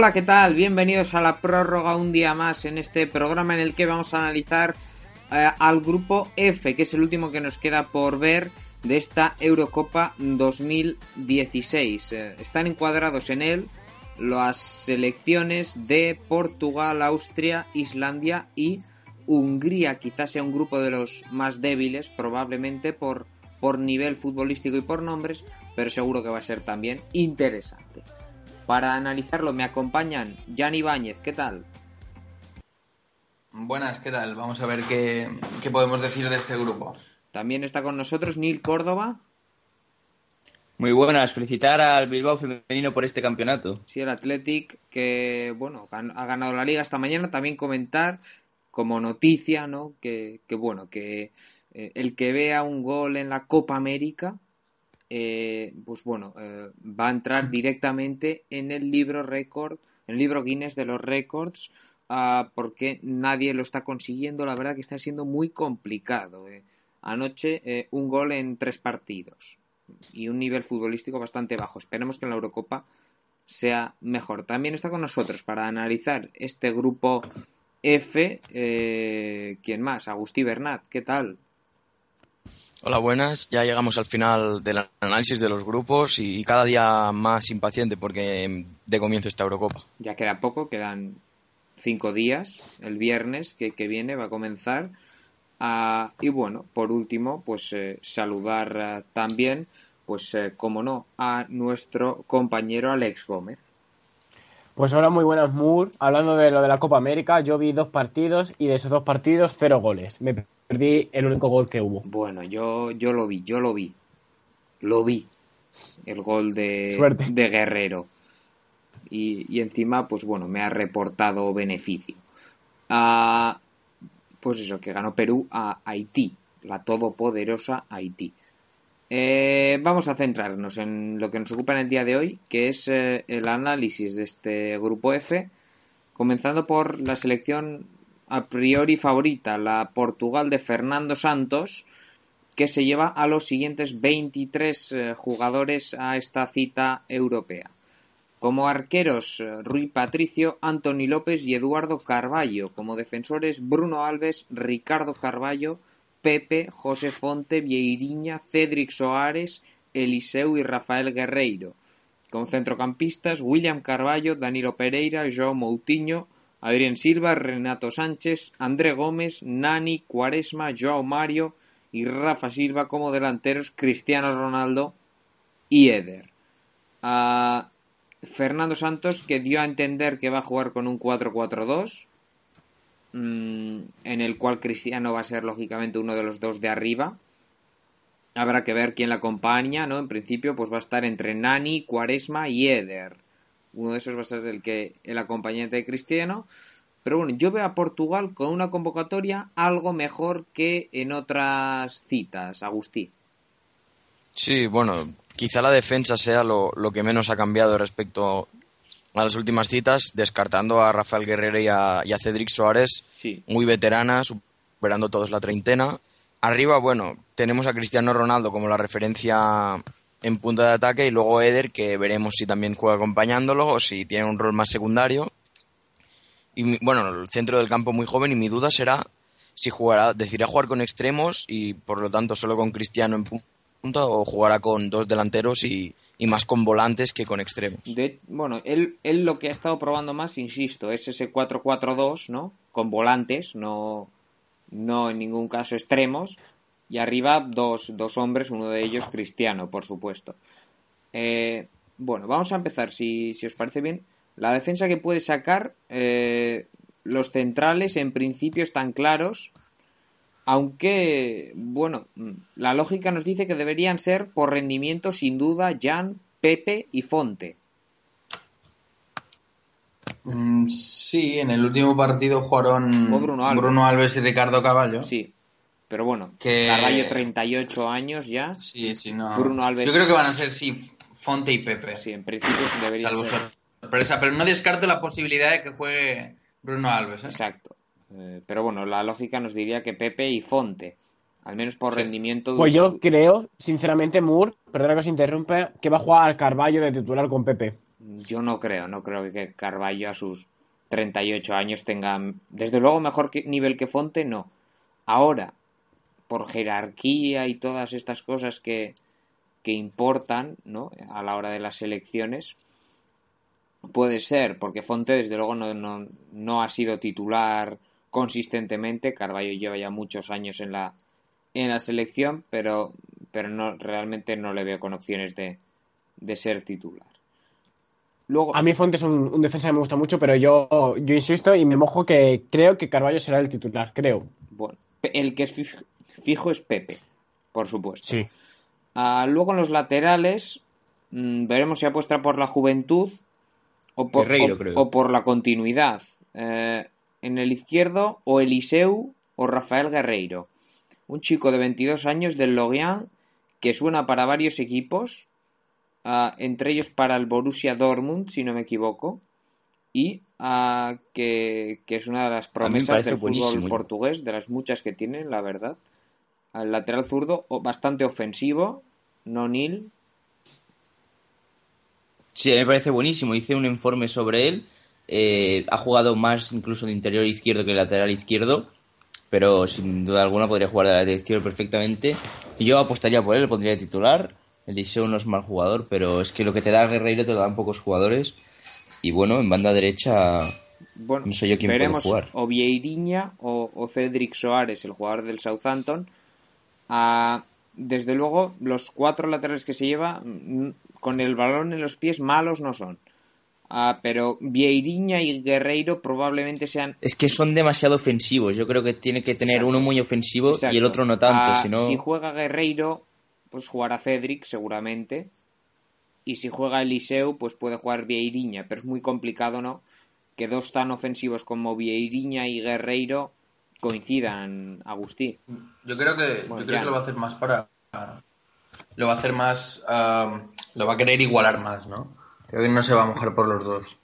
Hola, ¿qué tal? Bienvenidos a la prórroga un día más en este programa en el que vamos a analizar eh, al grupo F, que es el último que nos queda por ver de esta Eurocopa 2016. Eh, están encuadrados en él las selecciones de Portugal, Austria, Islandia y Hungría. Quizás sea un grupo de los más débiles, probablemente por, por nivel futbolístico y por nombres, pero seguro que va a ser también interesante. Para analizarlo me acompañan Jan Ibáñez, ¿qué tal? Buenas, ¿qué tal? Vamos a ver qué, qué podemos decir de este grupo. También está con nosotros Neil Córdoba. Muy buenas, felicitar al Bilbao femenino por este campeonato. Sí, el Athletic que, bueno, ha ganado la liga esta mañana. También comentar como noticia, ¿no? Que, que bueno, que eh, el que vea un gol en la Copa América eh, pues bueno, eh, va a entrar directamente en el libro récord, en el libro Guinness de los récords, ah, porque nadie lo está consiguiendo. La verdad que está siendo muy complicado. Eh. Anoche un gol en tres partidos y un nivel futbolístico bastante bajo. Esperemos que en la Eurocopa sea mejor. También está con nosotros para analizar este grupo F. ¿Quién más? Agustí Bernat. ¿Qué tal? Hola, buenas. Ya llegamos al final del análisis de los grupos y cada día más impaciente porque de comienzo esta Eurocopa. Ya queda poco, quedan cinco días. El viernes que, viene va a comenzar. Ah, y bueno, por último, pues eh, saludar eh, también, pues eh, como no, a nuestro compañero Alex Gómez. Pues hola, muy buenas, Moore. Hablando de lo de la Copa América, yo vi dos partidos y de esos dos partidos, cero goles. Me perdí el único gol que hubo. Bueno, yo, yo lo vi, yo lo vi. Lo vi. El gol de, de Guerrero. Y, encima, pues bueno, me ha reportado beneficio. Ah, pues eso, que ganó Perú a Haití, la todopoderosa Haití. Eh, vamos a centrarnos en lo que nos ocupa en el día de hoy, que es eh, el análisis de este grupo F, comenzando por la selección a priori favorita, la Portugal de Fernando Santos, que se lleva a los siguientes 23 eh, jugadores a esta cita europea. Como arqueros, eh, Rui Patricio, Anthony López y Eduardo Carballo. Como defensores, Bruno Alves, Ricardo Carballo, Pepe, José Fonte, Vieirinha, Cedric Soares, Eliseu y Rafael Guerreiro. Como centrocampistas, William Carballo, Danilo Pereira, João Moutinho, Adrián Silva, Renato Sánchez, André Gómez, Nani, Cuaresma, Joao Mario y Rafa Silva como delanteros, Cristiano Ronaldo y Eder. Fernando Santos que dio a entender que va a jugar con un 4-4-2, mm, en el cual Cristiano va a ser lógicamente uno de los dos de arriba. Habrá que ver quién la acompaña, ¿no? En principio, pues va a estar entre Nani, Cuaresma y Eder. Uno de esos va a ser el que el acompañante de Cristiano. Pero bueno, yo veo a Portugal con una convocatoria algo mejor que en otras citas, Agustí. Sí, bueno, quizá la defensa sea lo, que menos ha cambiado respecto a las últimas citas, descartando a Rafael Guerrero y a, Cedric Suárez, muy veteranas, superando todos la treintena. Arriba, bueno, tenemos a Cristiano Ronaldo como la referencia en punta de ataque y luego Eder, que veremos si también juega acompañándolo o si tiene un rol más secundario. Y bueno, el centro del campo muy joven y mi duda será si jugará, decidirá jugar con extremos y por lo tanto solo con Cristiano en punta o jugará con dos delanteros y, más con volantes que con extremos. bueno, él, él lo que ha estado probando más, insisto, es ese 4-4-2, ¿no? Con volantes, no, no en ningún caso extremos y arriba dos, dos hombres, uno de ellos cristiano, por supuesto. Eh, bueno, vamos a empezar, si, si, os parece bien. La defensa que puede sacar, eh, los centrales en principio están claros, aunque, bueno, la lógica nos dice que deberían ser por rendimiento sin duda Jan, Pepe y Fonte. Mm, sí, en el último partido jugaron Bruno Alves. Bruno Alves y Ricardo Caballo. Sí, pero bueno, que... Carballo 38 años ya. Sí, sí, no. Bruno Alves. Yo creo que van a ser, sí, Fonte y Pepe. Sí, en principio sí debería ser. pero no descarto la posibilidad de que juegue Bruno Alves. ¿eh? Exacto. Eh, pero bueno, la lógica nos diría que Pepe y Fonte. Al menos por rendimiento. Pues yo creo, sinceramente, Moore, perdona que os interrumpa, que va a jugar al Carballo de titular con Pepe. yo no creo, no creo que Carballo a sus 38 años tenga, desde luego, mejor nivel que Fonte, no. Ahora, por jerarquía y todas estas cosas que, que importan ¿no? a la hora de las elecciones, puede ser, porque Fonte desde luego no, no, no, ha sido titular consistentemente, Carballo lleva ya muchos años en la, en la selección, pero, pero no, realmente no le veo con opciones de, de ser titular. Luego, a mí Fonte es un, defensa que me gusta mucho, pero yo, yo insisto y me mojo que creo que Carballo será el titular, creo. Bueno, el que es fijo, es Pepe, por supuesto. Sí. Ah, luego en los laterales mm, veremos si apuesta por la juventud o por, o, por la continuidad. Eh, en el izquierdo o Eliseu o Rafael Guerreiro. Un chico de 22 años del Lorient que suena para varios equipos, ah, entre ellos para el Borussia Dortmund, si no me equivoco, y ah, que, es una de las promesas del fútbol portugués, de las muchas que tienen, la verdad. Al lateral zurdo, bastante ofensivo, no nil, Sí, me parece buenísimo. Hice un informe sobre él. Eh, ha jugado más incluso de interior izquierdo que de lateral izquierdo. Pero sin duda alguna podría jugar de lateral izquierdo perfectamente. Y yo apostaría por él, le pondría titular. Eliseo no es mal jugador, pero es que lo que te da Guerreiro te lo dan pocos jugadores. Y bueno, en banda derecha no sé yo quién puede jugar. O Vieiriña o, o, Cedric Soares, el jugador del Southampton. Ah, desde luego, los cuatro laterales que se lleva con el balón en los pies malos no son. Ah, pero Vieiriña y Guerreiro probablemente sean. Es que son demasiado ofensivos. Yo creo que tiene que tener uno muy ofensivo y el otro no tanto. Ah, si juega Guerreiro, pues jugará Cedric seguramente. Y si juega Eliseu, pues puede jugar Vieiriña. Pero es muy complicado, ¿no? Que dos tan ofensivos como Vieiriña y Guerreiro coincidan, Agustí. Yo creo que, yo creo que lo va a hacer más para. Lo va a hacer más lo va a querer igualar más, ¿no? Creo que no se va a mojar por los dos.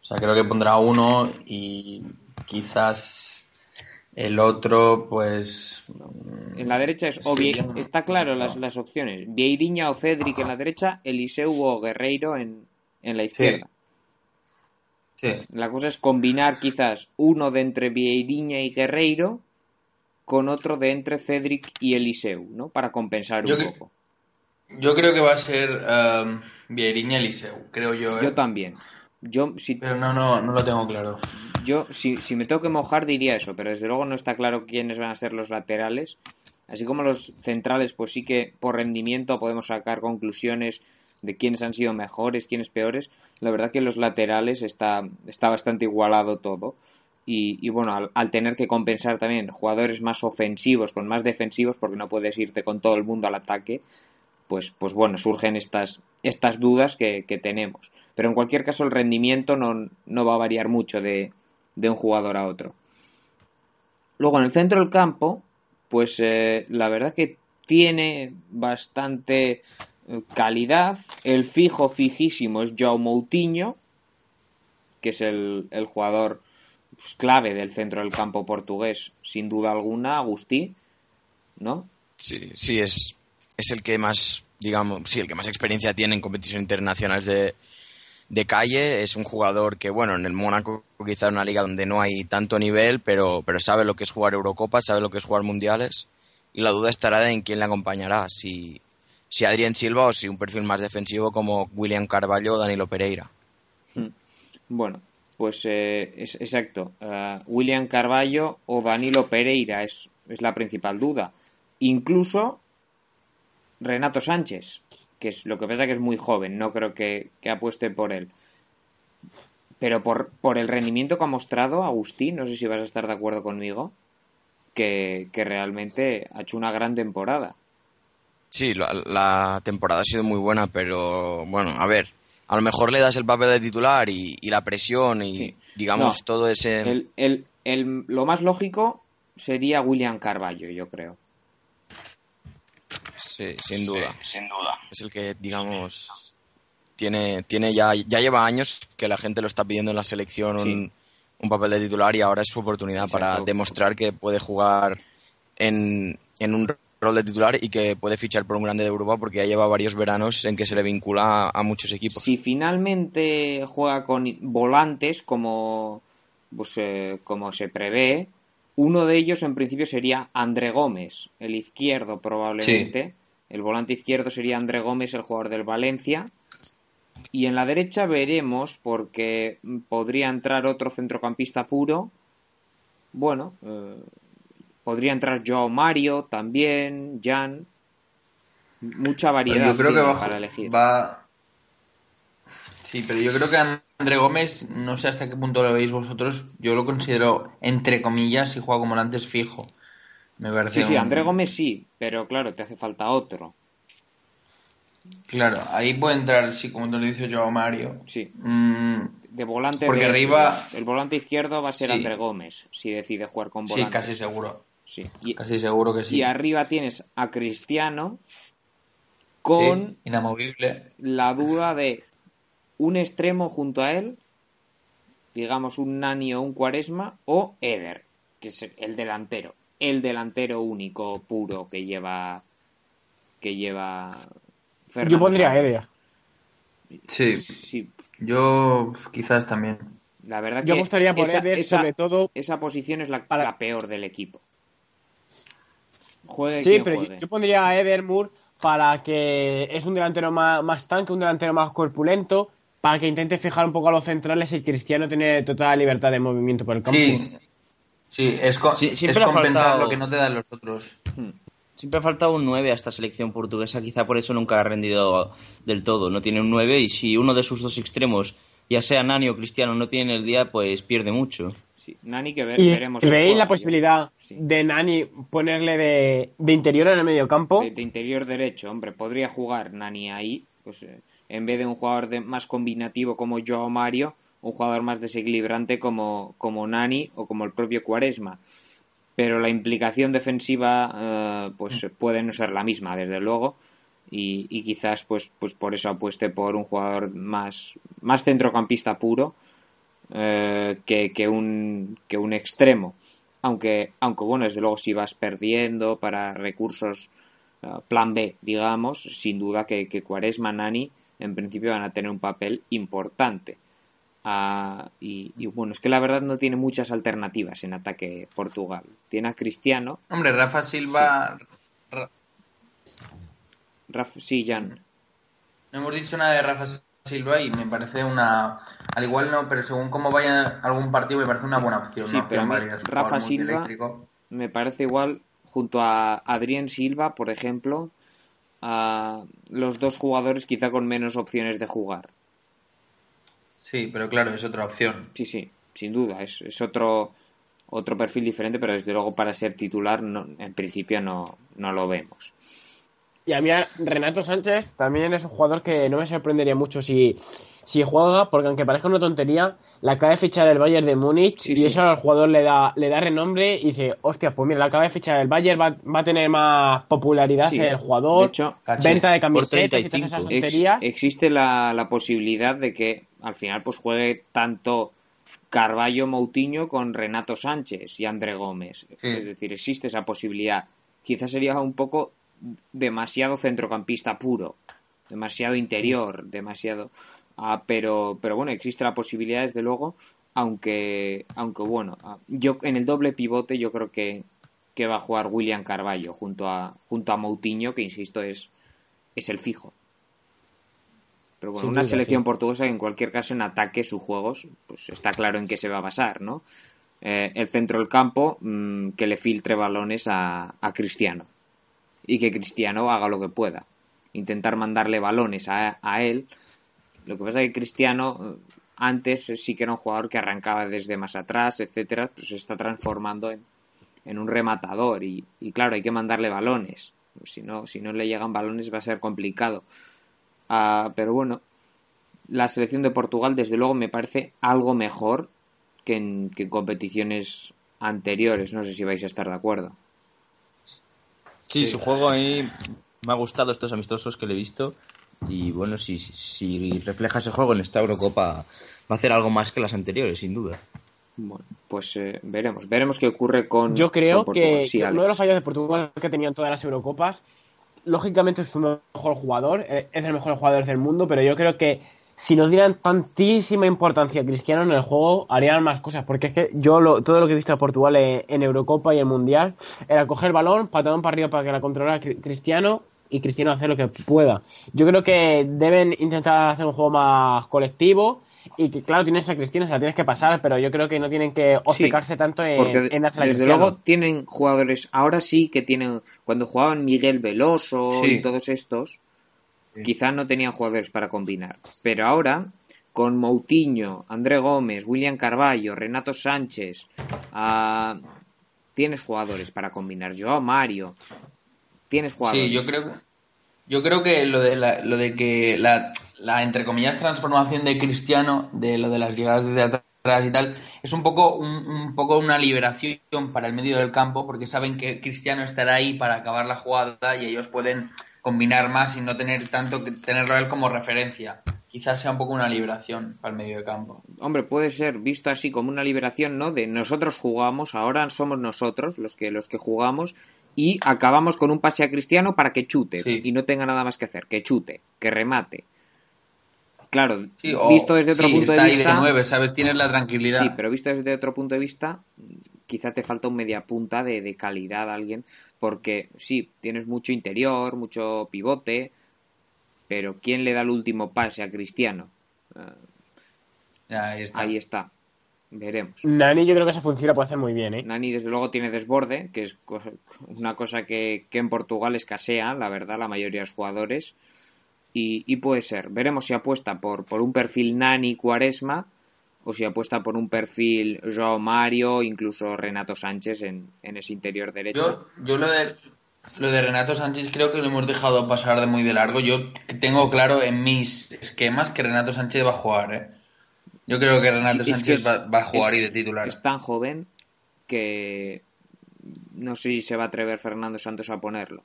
O sea, creo que pondrá uno y quizás el otro, pues. Mm, en la derecha es, está claro las, las opciones: Vieiriña o Cedric en la derecha, Eliseu o Guerreiro en, en la izquierda. Sí. La cosa es combinar quizás uno de entre Vieiriña y Guerreiro con otro de entre Cedric y Eliseu, ¿no? Para compensar un poco. Yo creo que va a ser um, Vieriña Eliseu, creo yo. ¿eh? Yo también. Yo, si, pero no, no, no lo tengo claro. Yo, si, si me tengo que mojar, diría eso, pero desde luego no está claro quiénes van a ser los laterales. Así como los centrales, pues sí que por rendimiento podemos sacar conclusiones de quiénes han sido mejores, quiénes peores. La verdad que los laterales está, está bastante igualado todo. Y, y bueno, al, tener que compensar también jugadores más ofensivos con más defensivos, porque no puedes irte con todo el mundo al ataque, pues, pues bueno, surgen estas, estas dudas que, tenemos. Pero en cualquier caso el rendimiento no, no va a variar mucho de, de, un jugador a otro. Luego en el centro del campo, pues eh, la verdad que tiene bastante calidad. El fijo fijísimo es Joao Moutinho, que es el, el jugador pues, clave del centro del campo portugués, sin duda alguna, Agustí, ¿no? Sí, sí, es, es el que más, digamos, sí, el que más experiencia tiene en competiciones internacionales de, de calle. Es un jugador que, bueno, en el Mónaco quizá una liga donde no hay tanto nivel, pero, pero sabe lo que es jugar Eurocopa, sabe lo que es jugar Mundiales. Y la duda estará en quién le acompañará, si, si Adrián Silva o si un perfil más defensivo como William Carballo o Danilo Pereira. Hmm. Bueno, pues eh, es exacto. Uh, William Carballo o Danilo Pereira es, es la principal duda. Incluso Renato Sánchez, que es lo que pasa que es muy joven, no creo que, apueste por él. Pero por, por, el rendimiento que ha mostrado Agustín, no sé si vas a estar de acuerdo conmigo, que, realmente ha hecho una gran temporada. Sí, la, temporada ha sido muy buena, pero bueno, a ver, a lo mejor le das el papel de titular y, la presión y digamos todo ese... El, el, lo más lógico sería William Carballo, yo creo. Sí, sin duda. sin duda. Es el que, digamos, tiene, tiene ya, ya lleva años que la gente lo está pidiendo en la selección un, papel de titular y ahora es su oportunidad para demostrar que puede jugar en, en un rol de titular y que puede fichar por un grande de Europa porque ya lleva varios veranos en que se le vincula a, muchos equipos. Si finalmente juega con volantes como, pues, eh, como se prevé, uno de ellos en principio sería André Gómez, el izquierdo probablemente. El volante izquierdo sería André Gómez, el jugador del Valencia. Y en la derecha veremos, porque podría entrar otro centrocampista puro. Bueno, eh, podría entrar Joao Mario también, Jan. Mucha variedad yo creo que para elegir. Sí, pero yo creo que André Gómez, no sé hasta qué punto lo veis vosotros, yo lo considero, entre comillas, si juega como antes fijo. Me parece sí, sí, André Gómez sí, pero claro, te hace falta otro. Claro, ahí puede entrar, sí, como te lo dice yo Mario. Sí. Mm, de volante porque arriba el volante izquierdo va a ser André Gómez si decide jugar con volante. Sí, casi seguro. Sí. casi seguro que sí. Y arriba tienes a Cristiano con inamovible. La duda de un extremo junto a él, digamos un Nani o un Cuaresma o Eder, que es el delantero, el delantero único puro que lleva que lleva yo pondría Elia. Sí. Yo quizás también. La verdad yo que gustaría poner esa, sobre todo esa posición es la, peor del equipo. Juegue sí, pero Yo, pondría a Eder Moore para que es un delantero más, más tanque, un delantero más corpulento, para que intente fijar un poco a los centrales y Cristiano tiene total libertad de movimiento por el campo. Sí, sí es, siempre es compensar lo que no te dan los otros. Hmm. Siempre ha faltado un 9 a esta selección portuguesa, quizá por eso nunca ha rendido del todo. No tiene un 9 y si uno de sus dos extremos, ya sea Nani o Cristiano, no tiene el día, pues pierde mucho. Sí, Nani que ver, veremos. ¿Veis la posibilidad de Nani ponerle de, interior en el medio campo? De, interior derecho, hombre, podría jugar Nani ahí, pues eh, en vez de un jugador de, más combinativo como Joao Mario, un jugador más desequilibrante como, como Nani o como el propio Cuaresma pero la implicación defensiva eh, pues mm. puede no ser la misma desde luego y, quizás pues pues por eso apueste por un jugador más más centrocampista puro eh, que, un que un extremo aunque aunque bueno desde luego si vas perdiendo para recursos eh, plan B digamos sin duda que, que Cuaresma Nani en principio van a tener un papel importante y, bueno, es que la verdad no tiene muchas alternativas en ataque Portugal. Tiene a Cristiano. Hombre, Rafa Silva. Sí, Jan. No hemos dicho nada de Rafa Silva y me parece una. Al igual no, pero según cómo vaya algún partido, me parece una buena opción. Sí, pero Rafa Silva me parece igual, junto a Adrián Silva, por ejemplo, a los dos jugadores quizá con menos opciones de jugar. Sí, pero claro, es otra opción. Sí, sí, sin duda. Es, es otro, otro perfil diferente, pero desde luego para ser titular no, en principio no, no lo vemos. Y a mí Renato Sánchez también es un jugador que no me sorprendería mucho si, si juega, porque aunque parezca una tontería, la acaba de fichar el Bayern de Múnich y eso al jugador le da, le da renombre y dice, hostia, pues mira, la acaba de fichar el Bayern, va, va a tener más popularidad el jugador, de hecho, venta de camisetas y todas esas tonterías. existe la, la posibilidad de que al final pues juegue tanto Carballo Moutinho con Renato Sánchez y André Gómez. Es decir, existe esa posibilidad. Quizás sería un poco demasiado centrocampista puro, demasiado interior, demasiado. Ah, pero, pero bueno, existe la posibilidad, desde luego, aunque, aunque bueno, ah, yo en el doble pivote yo creo que, que va a jugar William Carballo junto a, junto a Moutinho, que insisto es, es el fijo. Pero bueno, una selección portuguesa que en cualquier caso en ataque sus juegos, pues está claro en qué se va a basar, ¿no? Eh, el centro del campo mm, que le filtre balones a, Cristiano y que Cristiano haga lo que pueda. Intentar mandarle balones a, él. Lo que pasa es que Cristiano eh, antes sí que era un jugador que arrancaba desde más atrás, etcétera, pues se está transformando en, en un rematador y, y, claro, hay que mandarle balones. Si no, si no le llegan balones va a ser complicado. Ah, pero bueno, la selección de Portugal desde luego me parece algo mejor que en, competiciones anteriores. No sé si vais a estar de acuerdo. Sí, su juego a mí me ha gustado estos amistosos que le he visto. Y bueno, si, si refleja ese juego en esta Eurocopa, va a hacer algo más que las anteriores, sin duda. Bueno, pues eh, veremos, veremos qué ocurre con. Yo creo que, uno de los fallos de Portugal que tenían todas las Eurocopas, lógicamente es su mejor jugador, eh, es el mejor jugador del mundo, pero yo creo que si nos dieran tantísima importancia a Cristiano en el juego, harían más cosas. Porque es que yo todo lo que he visto a Portugal en, Eurocopa y en Mundial era coger el balón, patadón para arriba para que la controlara Cristiano y Cristiano hacer lo que pueda. Yo creo que deben intentar hacer un juego más colectivo y que claro tienes a Cristina, se la tienes que pasar, pero yo creo que no tienen que obcecarse tanto en, porque en Desde luego tienen jugadores, ahora sí que tienen, cuando jugaban Miguel Veloso y todos estos, quizás no tenían jugadores para combinar, pero ahora con Moutinho, André Gómez, William Carballo, Renato Sánchez, ah, tienes jugadores para combinar, Joao Mario, tienes jugadores. Sí, yo creo yo creo que lo de, lo de que la, la, entre comillas, transformación de Cristiano, de lo de las llegadas desde atrás y tal, es un poco, un, poco una liberación para el medio del campo, porque saben que Cristiano estará ahí para acabar la jugada y ellos pueden combinar más y no tener tanto que tenerlo a él como referencia. Quizás sea un poco una liberación para el medio de campo. Hombre, puede ser visto así como una liberación, ¿no? De nosotros jugamos, ahora somos nosotros los que los que jugamos y acabamos con un pase a Cristiano para que chute y no tenga nada más que hacer, que chute, que remate. Claro, visto desde otro punto de vista. De ¿sabes? Tienes la tranquilidad. Sí, pero visto desde otro punto de vista, quizás te falta un media punta de, de calidad a alguien, porque sí, tienes mucho interior, mucho pivote, pero ¿quién le da el último pase a Cristiano? ahí está. Veremos. Nani yo creo que esa función la puede hacer muy bien, ¿eh? Nani desde luego tiene desborde, que es una cosa que, en Portugal escasea, la verdad, la mayoría de los jugadores. Y, puede ser. Veremos si apuesta por, por un perfil Nani Cuaresma o si apuesta por un perfil Joao Mario, incluso Renato Sánchez en, ese interior derecho. Yo, yo lo, de, lo de Renato Sánchez creo que lo hemos dejado pasar de muy de largo. Yo tengo claro en mis esquemas que Renato Sánchez va a jugar, ¿eh? Yo creo que Renato Sánchez va, a jugar y de titular. Es tan joven que no sé si se va a atrever Fernando Santos a ponerlo.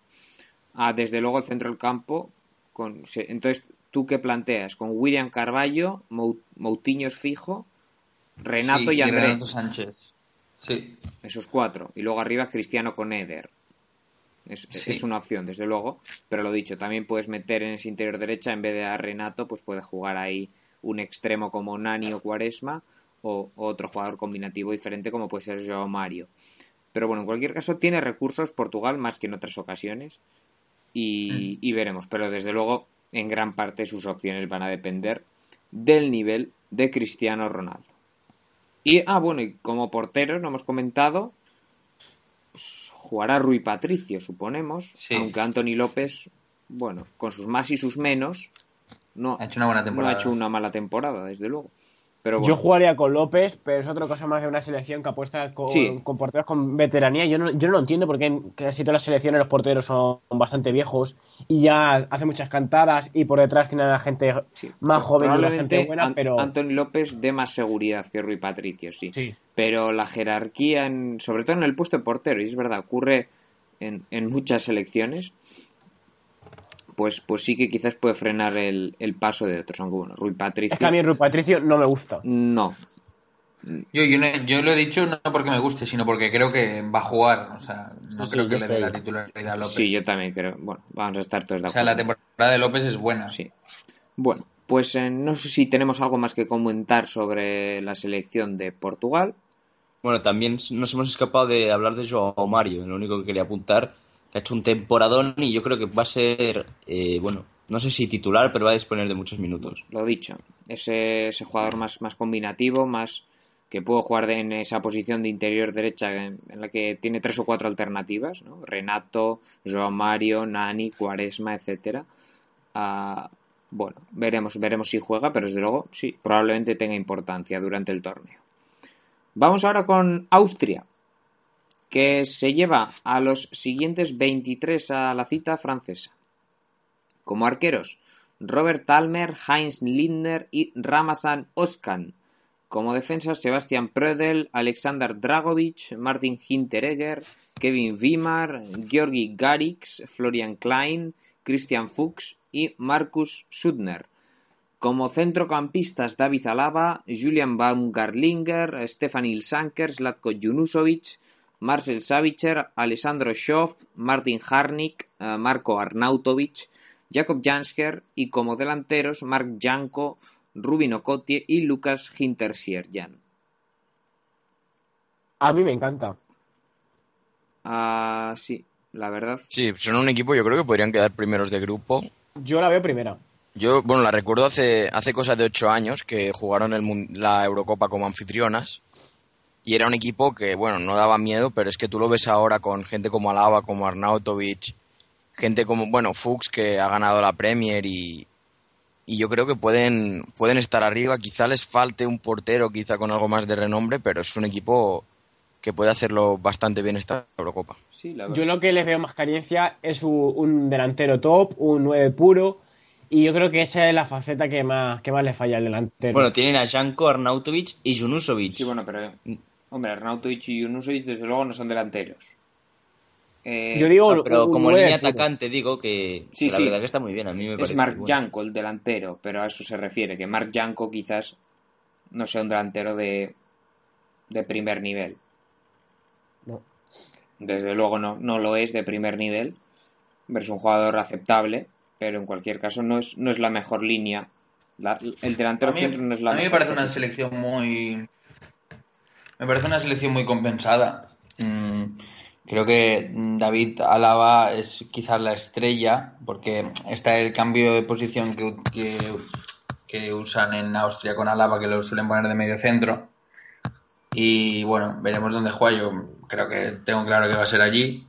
Ah, desde luego el centro del campo. Con, entonces, ¿tú qué planteas? Con William Carballo, Moutinho es fijo, Renato y Andrés. Renato Sánchez. Sí. Esos cuatro. Y luego arriba Cristiano con Eder. Es, es, una opción, desde luego. Pero lo dicho, también puedes meter en ese interior derecha, en vez de a Renato, pues puede jugar ahí un extremo como Nani o Cuaresma o, otro jugador combinativo diferente como puede ser Joao Mario. Pero bueno, en cualquier caso tiene recursos Portugal más que en otras ocasiones y, mm. y veremos. Pero desde luego en gran parte sus opciones van a depender del nivel de Cristiano Ronaldo. Y, ah, bueno, y como porteros, no hemos comentado, pues, jugará Rui Patricio, suponemos, aunque Anthony López, bueno, con sus más y sus menos, no ha hecho una buena temporada. No ha hecho una mala temporada, desde luego. Pero Yo jugaría con López, pero es otra cosa más de una selección que apuesta con, con porteros con veteranía. Yo no, yo no lo entiendo porque en casi todas las selecciones los porteros son bastante viejos y ya hace muchas cantadas y por detrás tienen a la gente más joven y bastante buena. pero Anthony López de más seguridad que Rui Patricio, sí. Pero la jerarquía, en, sobre todo en el puesto de portero, y es verdad, ocurre en, en muchas selecciones pues, pues sí que quizás puede frenar el, paso de otros. Aunque bueno, Rui Patricio. Es que a mí Rui Patricio no me gusta. No. Yo, yo, lo he dicho no porque me guste, sino porque creo que va a jugar. O sea, no creo que le dé la titularidad a López. Sí, yo también creo. Bueno, vamos a estar todos de acuerdo. O sea, la temporada de López es buena. Sí. Bueno, pues eh, no sé si tenemos algo más que comentar sobre la selección de Portugal. Bueno, también nos hemos escapado de hablar de Joao Mario. Lo único que quería apuntar ha hecho un temporadón y yo creo que va a ser, eh, bueno, no sé si titular, pero va a disponer de muchos minutos. Lo dicho, ese, jugador más, más combinativo, más que puede jugar en esa posición de interior derecha en, la que tiene tres o cuatro alternativas, ¿no? Renato, Joao Mario, Nani, Cuaresma, etcétera. Ah, bueno, veremos, veremos si juega, pero desde luego sí, probablemente tenga importancia durante el torneo. Vamos ahora con Austria que se lleva a los siguientes 23 a la cita francesa. Como arqueros, Robert Talmer, Heinz Lindner y Ramazan Oskan. Como defensas, Sebastian Prödel, Alexander Dragovic, Martin Hinteregger, Kevin Wimar, Georgi Garix, Florian Klein, Christian Fuchs y Markus Sudner. Como centrocampistas, David Alaba, Julian Baumgartlinger, Stefan Ilsanker, Zlatko Junusovic, Marcel Savitzer, Alessandro Schoff, Martin Harnik, eh, Marco Arnautovic, Jakob Jansker y como delanteros Mark Janko, Rubin Okotie y Lucas Hintersierjan. A mí me encanta. Ah, sí, la verdad. Sí, son un equipo, yo creo que podrían quedar primeros de grupo. Yo la veo primera. Yo, bueno, la recuerdo hace, hace cosas de ocho años que jugaron el, la Eurocopa como anfitrionas. Y era un equipo que, bueno, no daba miedo, pero es que tú lo ves ahora con gente como Alaba, como Arnautovic, gente como, bueno, Fuchs que ha ganado la Premier y, y yo creo que pueden, pueden estar arriba. Quizá les falte un portero, quizá con algo más de renombre, pero es un equipo que puede hacerlo bastante bien esta Eurocopa. yo lo que les veo más carencia es un, delantero top, un 9 puro, y yo creo que esa es la faceta que más, que más le falla al delantero. Bueno, tienen a Janko, Arnautovic y Junusovic. Sí, bueno, pero, hombre, Arnautovic y Junusovic desde luego no son delanteros. Eh, yo digo, pero como línea atacante digo que, sí, la verdad que está muy bien. A mí me es Mark Janko el delantero, pero a eso se refiere, que Mark Janko quizás no sea un delantero de, de primer nivel. Desde luego no, no lo es de primer nivel. Es un jugador aceptable, pero en cualquier caso no es, no es la mejor línea. el delantero centro no es la mejor. A mí me parece una selección muy. Me parece una selección muy compensada. Mm, creo que David Alaba es quizás la estrella, porque está el cambio de posición que, que, que usan en Austria con Alaba, que lo suelen poner de medio centro. Y bueno, veremos dónde juega. Yo creo que tengo claro que va a ser allí.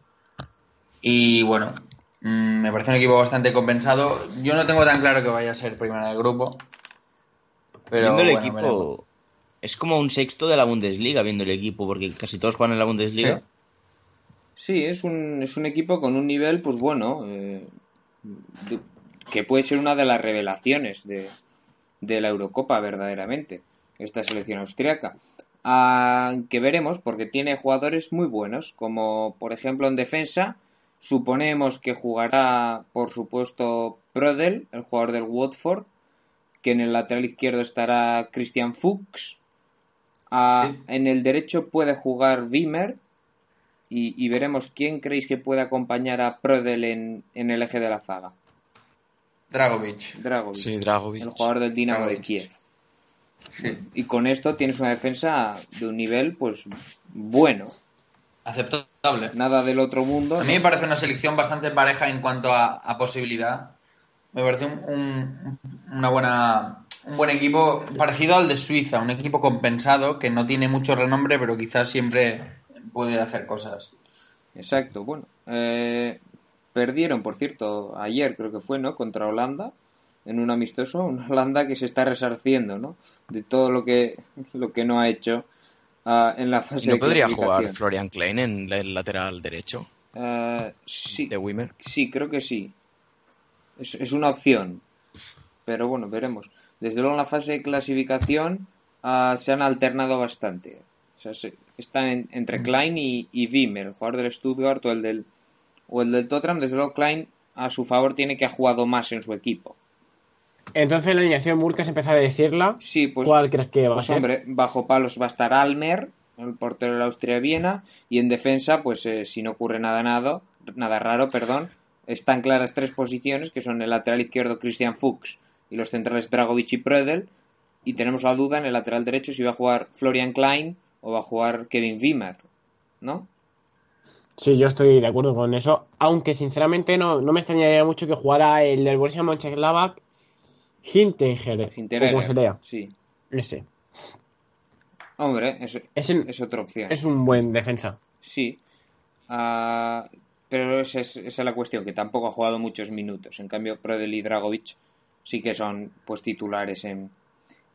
Y bueno, mm, me parece un equipo bastante compensado. Yo no tengo tan claro que vaya a ser primero del grupo. Pero viendo el equipo, es como un sexto de la Bundesliga viendo el equipo, porque casi todos juegan en la Bundesliga. Sí, es, un, es un equipo con un nivel, pues bueno, eh, que puede ser una de las revelaciones de, de la Eurocopa, verdaderamente, esta selección austriaca que veremos porque tiene jugadores muy buenos, como por ejemplo en defensa, suponemos que jugará por supuesto Prodel, el jugador del Watford, que en el lateral izquierdo estará Christian Fuchs, en el derecho puede jugar Wimmer y, veremos quién creéis que puede acompañar a Prodel en, el eje de la zaga. Dragovic. Dragovic. El jugador del Dinamo de Kiev. Y con esto tienes una defensa de un nivel, pues, bueno. Aceptable. Nada del otro mundo. A mí me parece una selección bastante pareja en cuanto a, posibilidad. Me parece un, una buena, un buen equipo parecido al de Suiza, un equipo compensado que no tiene mucho renombre, pero quizás siempre puede hacer cosas. Exacto, bueno. Eh, perdieron, por cierto, ayer creo que fue, ¿no? Contra Holanda en un amistoso, una Holanda que se está resarciendo, ¿no? De todo lo que, lo que no ha hecho uh, en la fase ¿No podría jugar Florian Klein en el lateral derecho? Uh, sí. ¿De Wimmer? Sí, creo que sí. Es, es, una opción. Pero bueno, veremos. Desde luego en la fase de clasificación uh, se han alternado bastante. O sea, se, están entre mm. Klein y, y Wimmer, el jugador del Stuttgart o el del, o el del Tottenham. Desde luego Klein a su favor tiene que ha jugado más en su equipo. Entonces la alineación Murkas empezó a decirla. Sí, pues. ¿Cuál crees que va a pues, ser? hombre, bajo palos va a estar Almer, el portero de la Austria-Viena, y en defensa, pues eh, si no ocurre nada, nada, nada raro, perdón, están claras tres posiciones, que son el lateral izquierdo Christian Fuchs y los centrales Dragovic y Prödel, y tenemos la duda en el lateral derecho si va a jugar Florian Klein o va a jugar Kevin Wimmer, ¿no? Sí, yo estoy de acuerdo con eso, aunque sinceramente no, no me extrañaría mucho que jugara el del Borussia Mönchengladbach Hinteregger, lea. Sí. Ese. Hombre, es, es, otra opción. Es un buen defensa. Sí. Ah, pero esa es, la cuestión, que tampoco ha jugado muchos minutos. En cambio, Prodel y Dragovic sí que son pues titulares en,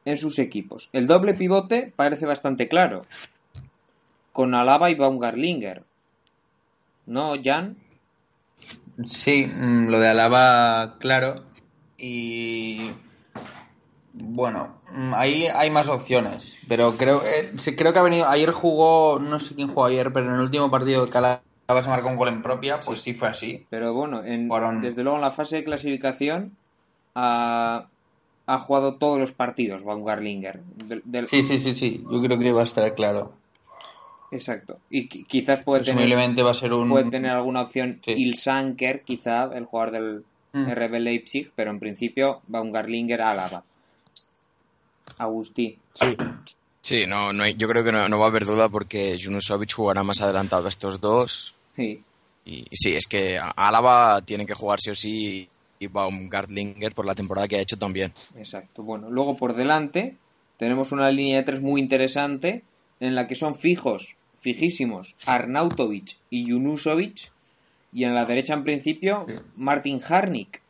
en sus equipos. El doble pivote parece bastante claro. Con Alaba y Baumgartlinger. ¿No, Jan? Sí, mm, lo de Alaba, claro. Y bueno, mm, ahí hay más opciones, pero creo, eh, creo que ha venido, ayer jugó, no sé quién jugó ayer, pero en el último partido que Alaba se marcó un gol en propia, pues sí, fue así. Pero bueno, en, desde luego en la fase de clasificación, ha jugado todos los partidos Baumgartlinger. Sí, sí, sí, sí, yo creo que va a estar claro. Exacto. Y quizás puede tener, va a ser un... puede tener alguna opción Ilsanker, quizá, el jugador del mm. RB Leipzig, pero en principio Baumgartlinger Álava. Agustí. Sí. Sí, no, no yo creo que no, va a haber duda porque Junusovic jugará más adelantado a estos dos. Sí. Y, sí, es que Álava tiene que jugar sí o sí y Baumgartlinger por la temporada que ha hecho también. Exacto. Bueno, luego por delante tenemos una línea de tres muy interesante en la que son fijos, fijísimos, Arnautovic y Junusovic. Y en la derecha, en principio, Martin Harnik.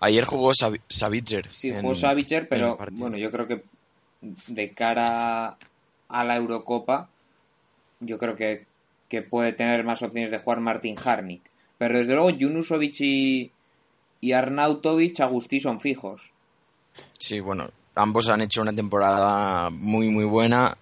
Ayer jugó Savitzer. Sí, jugó Savitzer, pero bueno, yo creo que de cara a la Eurocopa, yo creo que, que puede tener más opciones de jugar Martin Harnik. Pero desde luego, Junusovic y, y Arnautovic, Agustí son fijos. Sí, bueno, ambos han hecho una temporada muy, muy buena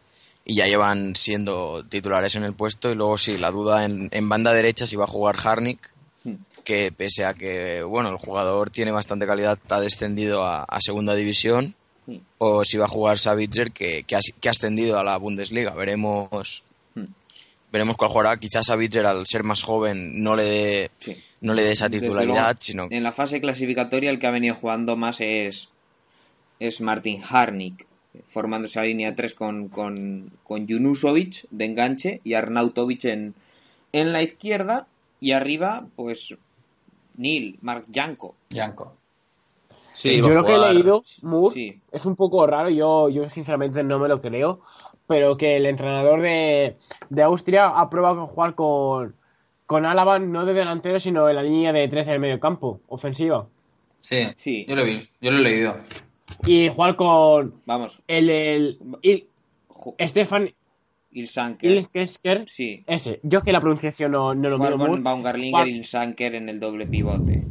y ya llevan siendo titulares en el puesto. Y luego, sí, la duda en, en banda derecha si va a jugar Harnik, hmm. que pese a que, bueno, el jugador tiene bastante calidad, ha descendido a, segunda división. Hmm. O si va a jugar Savitzer, que, que, ha, que ha ascendido a la Bundesliga. Veremos veremos cuál jugará. Quizás a Bitzer, al ser más joven, no le dé, no le dé esa titularidad, sino... En la fase clasificatoria el que ha venido jugando más es, es Martin Harnik, formando esa línea 3 con, con, con Junusovic de enganche y Arnautovic en, en la izquierda y arriba, pues, Neil, Mark Janko. Janko. Sí, yo lo que he leído, Moore, es un poco raro, yo, yo sinceramente no me lo creo, pero que el entrenador de, Austria ha probado jugar con, con Álava no de delantero, sino en la línea de 13 del medio campo, ofensiva. Sí, sí. Yo lo he yo lo he leído. Y jugar con. Vamos. El. el, el Stefan. Ilsanker. Sí. Ese. Yo es que la pronunciación no, no lo Jugar con Baumgartlinger y Ilsanker en el doble pivote.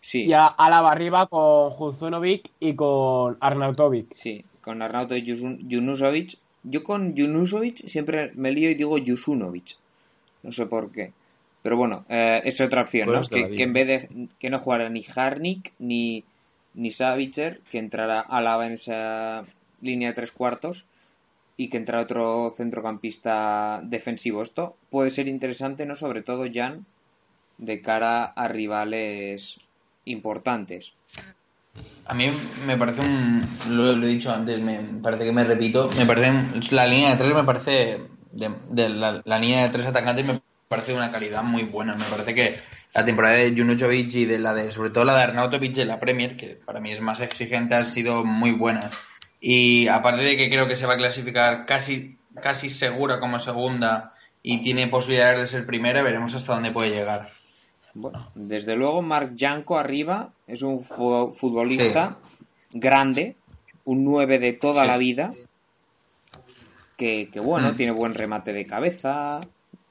Sí. Y a Álava arriba con Juzunovic y con Arnautovic. Sí, con Arnautovic y Junusovic yo con Junusovic siempre me lío y digo Jusunovic. No sé por qué. Pero bueno, eh, es otra opción, ¿no? Que, en vez de que no jugara ni Harnik ni, ni Savitzer, que entrara Alaba en esa línea de tres cuartos y que entrara otro centrocampista defensivo. Esto puede ser interesante, ¿no? Sobre todo, Jan, de cara a rivales importantes. A mí me parece un. Lo, he dicho antes, me parece que me repito. Me parece. La línea de tres me parece. De, la, línea de tres atacantes me parece de una calidad muy buena. Me parece que la temporada de Junuchovic y de la de. Sobre todo la de Arnautovic de la Premier, que para mí es más exigente, han sido muy buenas. Y aparte de que creo que se va a clasificar casi, casi segura como segunda y tiene posibilidades de ser primera, veremos hasta dónde puede llegar. Bueno, desde luego Marc Janko arriba es un futbolista grande, un 9 de toda la vida, que, bueno, mm. tiene buen remate de cabeza,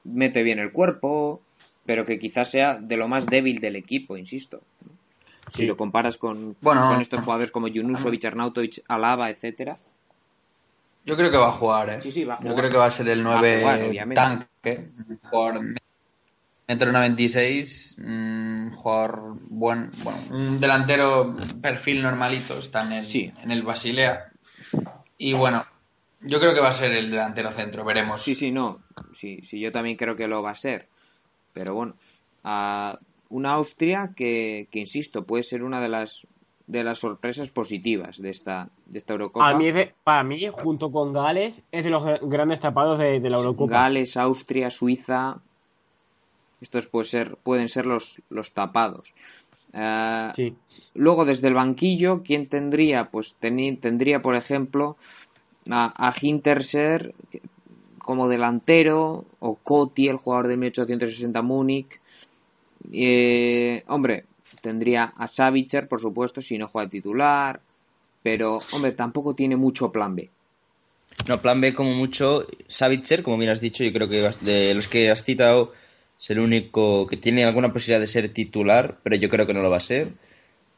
mete bien el cuerpo, pero que quizás sea de lo más débil del equipo, insisto. Si lo comparas con, con estos jugadores como Junusovic, Arnautovic, Alaba, etcétera. Yo creo que va a jugar, ¿eh? Sí, sí, va a jugar. Yo creo que va a ser el 9 tanque, Metro 96, un jugador buen, bueno, un delantero perfil normalito, está en el, en el Basilea. Y bueno, yo creo que va a ser el delantero centro, veremos. Sí, sí, no, sí, sí, yo también creo que lo va a ser. Pero bueno, a una Austria que, que, insisto, puede ser una de las de las sorpresas positivas de esta, de esta Eurocopa. A mí, para mí, junto con Gales, es de los grandes tapados de, de la Eurocopa. Gales, Austria, Suiza, estos puede ser, pueden ser los, los tapados. Eh, luego, desde el banquillo, ¿quién tendría? Pues tendría, por ejemplo, a, a Hinterser como delantero, o Coti, el jugador de 1860 Múnich. Eh, hombre, tendría a Savitzer, por supuesto, si no juega titular. Pero, hombre, tampoco tiene mucho plan B. No, plan B como mucho. Savitzer, como bien has dicho, yo creo que de los que has citado, es el único que tiene alguna posibilidad de ser titular, pero yo creo que no lo va a ser.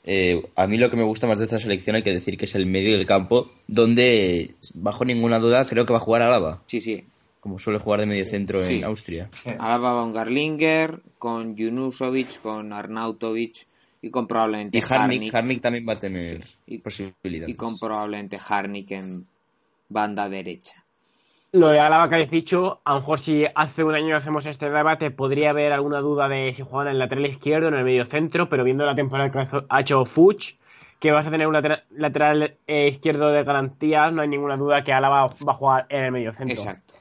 Eh, a mí lo que me gusta más de esta selección hay que decir que es el medio del campo, donde bajo ninguna duda creo que va a jugar Alaba. Sí, sí. Como suele jugar de medio centro en Austria. Alaba con Garlinger, con Junusovic, con Arnautovic y con probablemente y Harnik, también va a tener posibilidades. Y con probablemente Harnik en banda derecha. Lo de Álava que habéis dicho, a lo mejor si hace un año hacemos este debate, podría haber alguna duda de si juegan en el lateral izquierdo o en el medio centro, pero viendo la temporada que ha hecho Fuchs, que vas a tener un lateral, eh, izquierdo de garantía, no hay ninguna duda que Álava va a jugar en el medio centro. Exacto,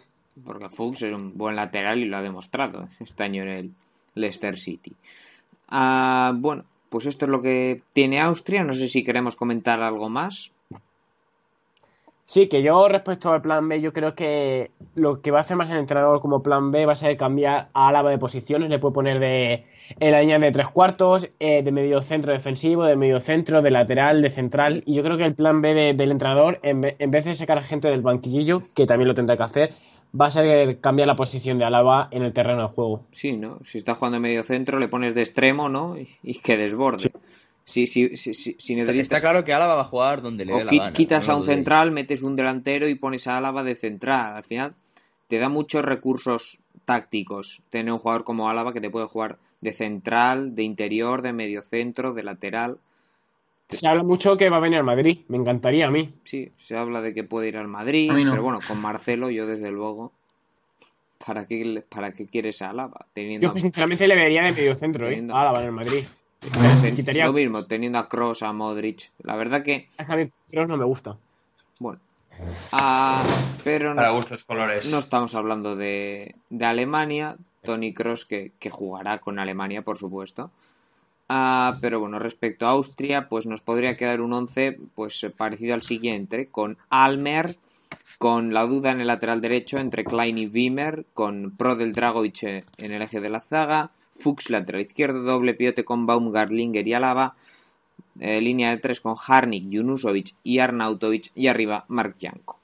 porque Fuchs es un buen lateral y lo ha demostrado este año en el Leicester City. Ah, bueno, pues esto es lo que tiene Austria. No sé si queremos comentar algo más. Sí, que yo respecto al plan B, yo creo que lo que va a hacer más el entrenador como plan B va a ser cambiar a Álava de posiciones. Le puede poner de en la línea de tres cuartos, eh, de medio centro defensivo, de medio centro, de lateral, de central. Y yo creo que el plan B del entrenador, en, en, vez de sacar a gente del banquillo, que también lo tendrá que hacer, va a ser cambiar la posición de Alaba en el terreno de juego. Sí, ¿no? Si está jugando en medio centro, le pones de extremo, ¿no? Y, que desborde. Sí. Sí, Está claro que Álava va a jugar donde le dé la gana. Quitas a un central, metes un delantero y pones a Álava de central. Al final te da muchos recursos tácticos tener un jugador como Álava que te puede jugar de central, de interior, de medio centro, de lateral. Se habla mucho que va a venir al Madrid, me encantaría a mí. Sí, se habla de que puede ir al Madrid, pero bueno, con Marcelo yo desde luego, ¿para qué, para qué quieres a Álava? Teniendo yo sinceramente le vería de medio centro, ¿eh? Álava en el Madrid. Quitaría... Lo mismo, teniendo a Cross, a Modric. La verdad que... A mí Kroos no me gusta. Bueno. Ah, pero no, Para gustos colores. No estamos hablando de, de Alemania. Tony Cross que, que jugará con Alemania, por supuesto. Ah, pero bueno, respecto a Austria, pues nos podría quedar un 11 pues parecido al siguiente, con Almer, con la duda en el lateral derecho entre Klein y Wimmer, con Prodel Dragovic en el eje de la zaga, Fuchs lateral izquierdo, doble piote con Baumgartlinger y Alaba, eh, línea de tres con Harnik, Junusovic y Arnautovic y arriba Mark Janko.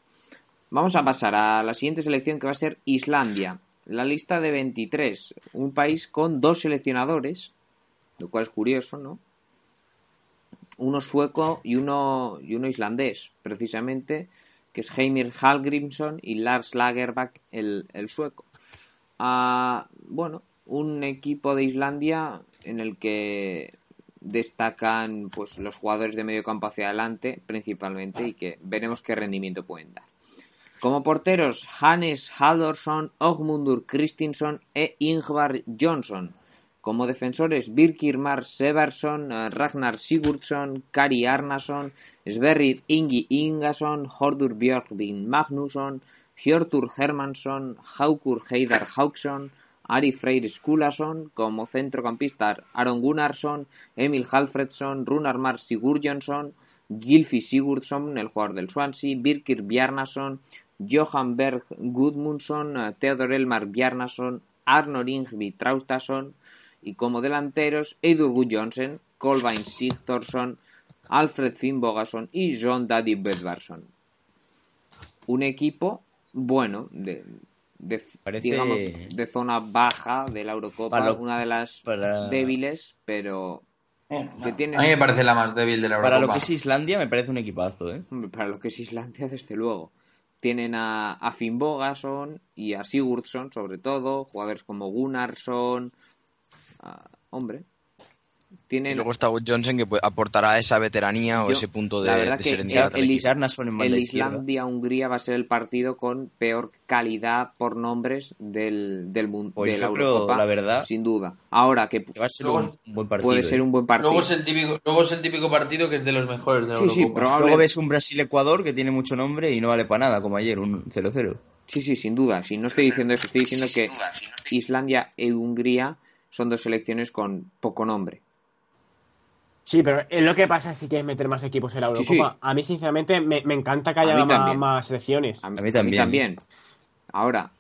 Vamos a pasar a la siguiente selección que va a ser Islandia. La lista de 23, un país con dos seleccionadores, lo cual es curioso, ¿no? Uno sueco y uno, y uno islandés, precisamente, que es Heimir Hallgrimsson y Lars Lagerback, el, sueco. Ah, bueno, un equipo de Islandia en el que destacan pues los jugadores de medio campo hacia adelante principalmente y que veremos qué rendimiento pueden dar. Como porteros, Hannes Haldorsson, Ogmundur Kristinsson e Ingvar Johnson. Como defensores, Birkir Mar Seversson, Ragnar Sigurdsson, Kari Arnason, Sverrir Ingi Ingason, Hordur Björkvin Magnusson, Hjortur Hermansson, Haukur Heidar Hauksson, Ari Freyr Skulason, como centrocampista Aron Gunnarsson, Emil Halfredsson, Runar Mar Sigurjonsson, Gilfi Sigurdsson, el jugador del Swansea, Birkir Bjarnason, Johan Berg Gudmundsson, Theodor Elmar Bjarnason, Arnor Ingvi Traustason, y como delanteros Edur Johnson, Colvin Sigthorsson, Alfred Finnbogason y John Daddy Bedvarsson. Un equipo bueno de, digamos de zona baja de la Eurocopa, una de las débiles, pero eh, A mí me parece la más débil de la Eurocopa. Para lo que es Islandia me parece un equipazo, ¿eh? Para lo que es Islandia, desde luego. Tienen a, a Finn Bogason y a Sigurdsson, sobre todo, jugadores como Gunnarsson, hombre. Tienen... Y luego está Wood Johnson que aportará esa veteranía o ese punto de, serenidad. El, el Islandia-Hungría va a ser el partido con peor calidad por nombres del, del mundo pues de la Eurocopa, la verdad, sin duda. Ahora que va a ser un buen partido, puede ser ¿eh? un buen partido. Luego es el típico, luego es el típico partido que es de los mejores de la sí, Eurocopa. Luego ves un Brasil-Ecuador que tiene mucho nombre y no vale para nada, como ayer, un 0-0. Sí, sí, sin duda. Si no estoy diciendo eso, estoy diciendo que Islandia y Hungría son dos selecciones con poco nombre. Sí, pero es lo que pasa si quieres meter más equipos en la Eurocopa. A mí, sinceramente, me, encanta que haya más, selecciones. A mí, también. Ahora,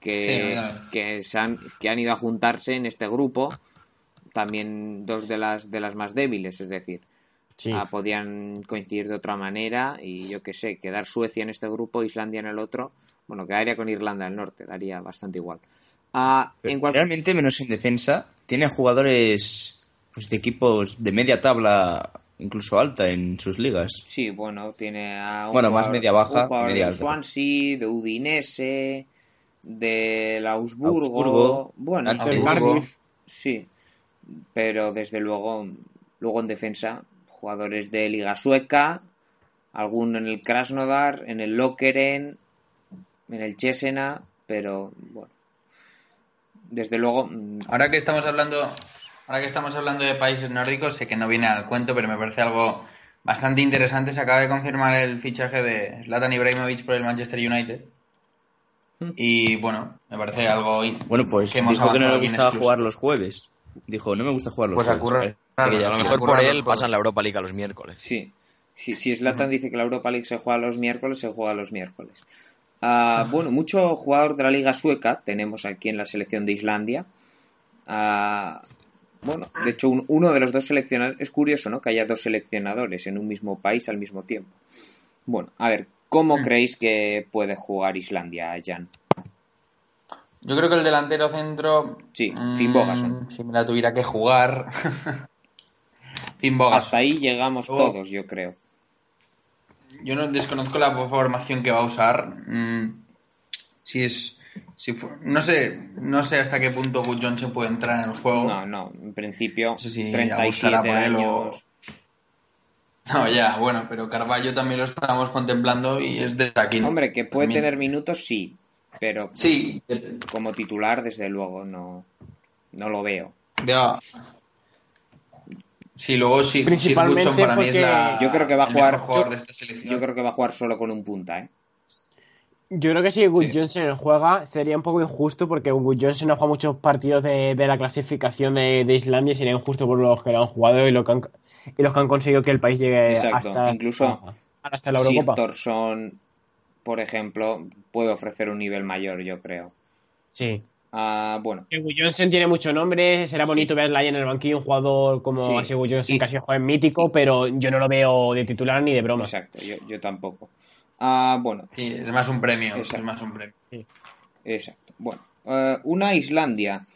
que, que, se han, que han ido a juntarse en este grupo, también dos de las, de las más débiles, es decir, ah, podían coincidir de otra manera y yo qué sé, quedar Suecia en este grupo, Islandia en el otro, bueno, quedaría con Irlanda del Norte, daría bastante igual. Realmente, menos en defensa, tiene jugadores pues, de equipos de media tabla, incluso alta en sus ligas. Sí, bueno, tiene a un bueno, más media baja, de Swansea, de Udinese, de Augsburgo, bueno, sí. pero desde luego, luego en defensa, jugadores de Liga Sueca, alguno en el Krasnodar, en el Lokeren, en el Chesena, pero bueno, desde luego. Mm, ahora que estamos hablando, ahora que estamos hablando de países nórdicos, sé que no viene al cuento, pero me parece algo bastante interesante. Se acaba de confirmar el fichaje de Zlatan Ibrahimovic por el Manchester United. Hmm. Y bueno, me parece algo. Bueno, pues dijo que no le gustaba jugar los jueves. Dijo, no me gusta jugar los pues jueves. a lo mejor por él pasan la Europa League a los miércoles. Sí. Si, si Zlatan dice que la Europa League se juega los miércoles, se juega los miércoles. Ah, bueno, mucho jugador de la liga sueca tenemos aquí en la selección de Islandia. Ah, bueno, de hecho, uno de los dos seleccionadores. Es curioso, ¿no? Que haya dos seleccionadores en un mismo país al mismo tiempo. Bueno, a ver, ¿cómo mm. creéis que puede jugar Islandia, Jan? Yo creo que el delantero centro. Sí, Finn Bogason. Mm, si me la tuviera que jugar. Finn Bogason. Hasta ahí llegamos todos, yo creo. Yo no desconozco la formación que va a usar. Mm, si es. Si no sé no sé hasta qué punto Good Johnson puede entrar en el juego. No, no, en principio 37 años. No, ya, bueno, pero Carballo también lo estábamos contemplando y es de aquí. Hombre, que puede tener minutos, sí, pero sí. como titular, desde luego, no, no lo veo. Ya, Sí, luego sí, Principalmente para mí es la, yo creo que va a jugar yo, creo que va a jugar solo con un punta, ¿eh? Yo creo que si Wood Johnson juega sería un poco injusto porque Wood Johnson no juega muchos partidos de, la clasificación de, Islandia y sería injusto por los que lo han jugado y, lo que han, y los que han conseguido que el país llegue hasta, incluso hasta la Eurocopa. por ejemplo, puede ofrecer un nivel mayor, yo creo. Sí. Ah, bueno. Johnson tiene mucho nombre, será bonito verla ahí en el banquillo, un jugador como sí. Johnson, casi joven mítico, pero yo no lo veo de titular ni de broma. Exacto, yo, tampoco. Ah, bueno. Sí, es más un premio. Es más un premio. Exacto. Bueno, eh, una Islandia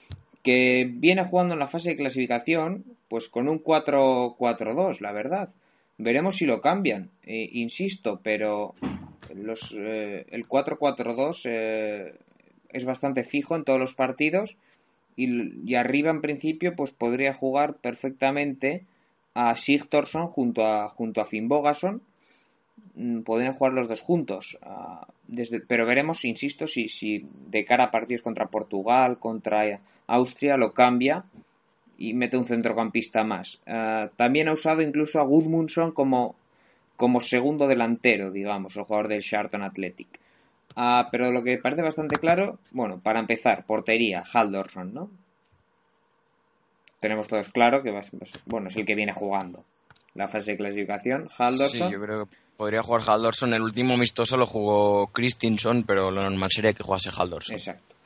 que viene jugando en la fase de clasificación, pues con un 4-4-2, la verdad. Veremos si lo cambian, eh, insisto, pero los, eh, el 4-4-2 es bastante fijo en todos los partidos y, arriba en principio pues podría jugar perfectamente a Sigtorsson junto a, junto a Finn Bogason podrían jugar los dos juntos ah, desde, pero veremos insisto si, si de cara a partidos contra Portugal contra Austria lo cambia y mete un centrocampista más ah, también ha usado incluso a Gudmundsson como como segundo delantero digamos el jugador del Sharton Athletic Ah, pero lo que parece bastante claro, bueno, para empezar, portería, Haldorsson, ¿no? Tenemos todos claro que va, bueno, es el que viene jugando la fase de clasificación, Haldorsson. Sí, yo creo que podría jugar Haldorsson. El último amistoso lo jugó Christinson, pero lo normal sería que jugase Haldorsson. Exacto.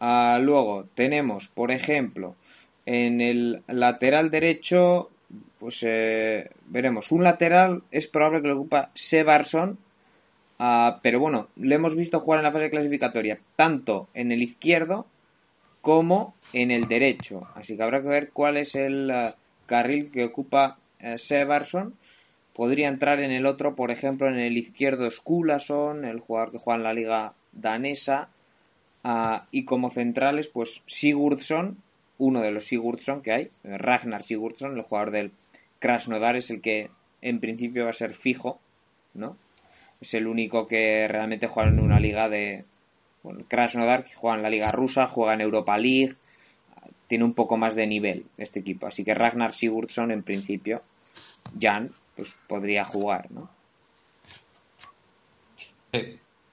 Ah, luego tenemos, por ejemplo, en el lateral derecho, pues eh, veremos, un lateral es probable que lo ocupa Sebarsson, Ah, pero bueno, lo hemos visto jugar en la fase clasificatoria tanto en el izquierdo como en el derecho. Así que habrá que ver cuál es el ah, carril que ocupa uh, Severson. Podría entrar en el otro, por ejemplo, en el izquierdo Skulason, el jugador que juega en la liga danesa. Ah, y como centrales, pues Sigurdsson, uno de los Sigurdsson que hay, Ragnar Sigurdsson, el jugador del Krasnodar, es el que en principio va a ser fijo, ¿no? es el único que realmente juega en una liga de Krasnodar, que juega en la liga rusa, juega en Europa League, tiene un poco más de nivel este equipo. Así que Ragnar Sigurdsson, en principio, Jan, pues podría jugar, ¿no?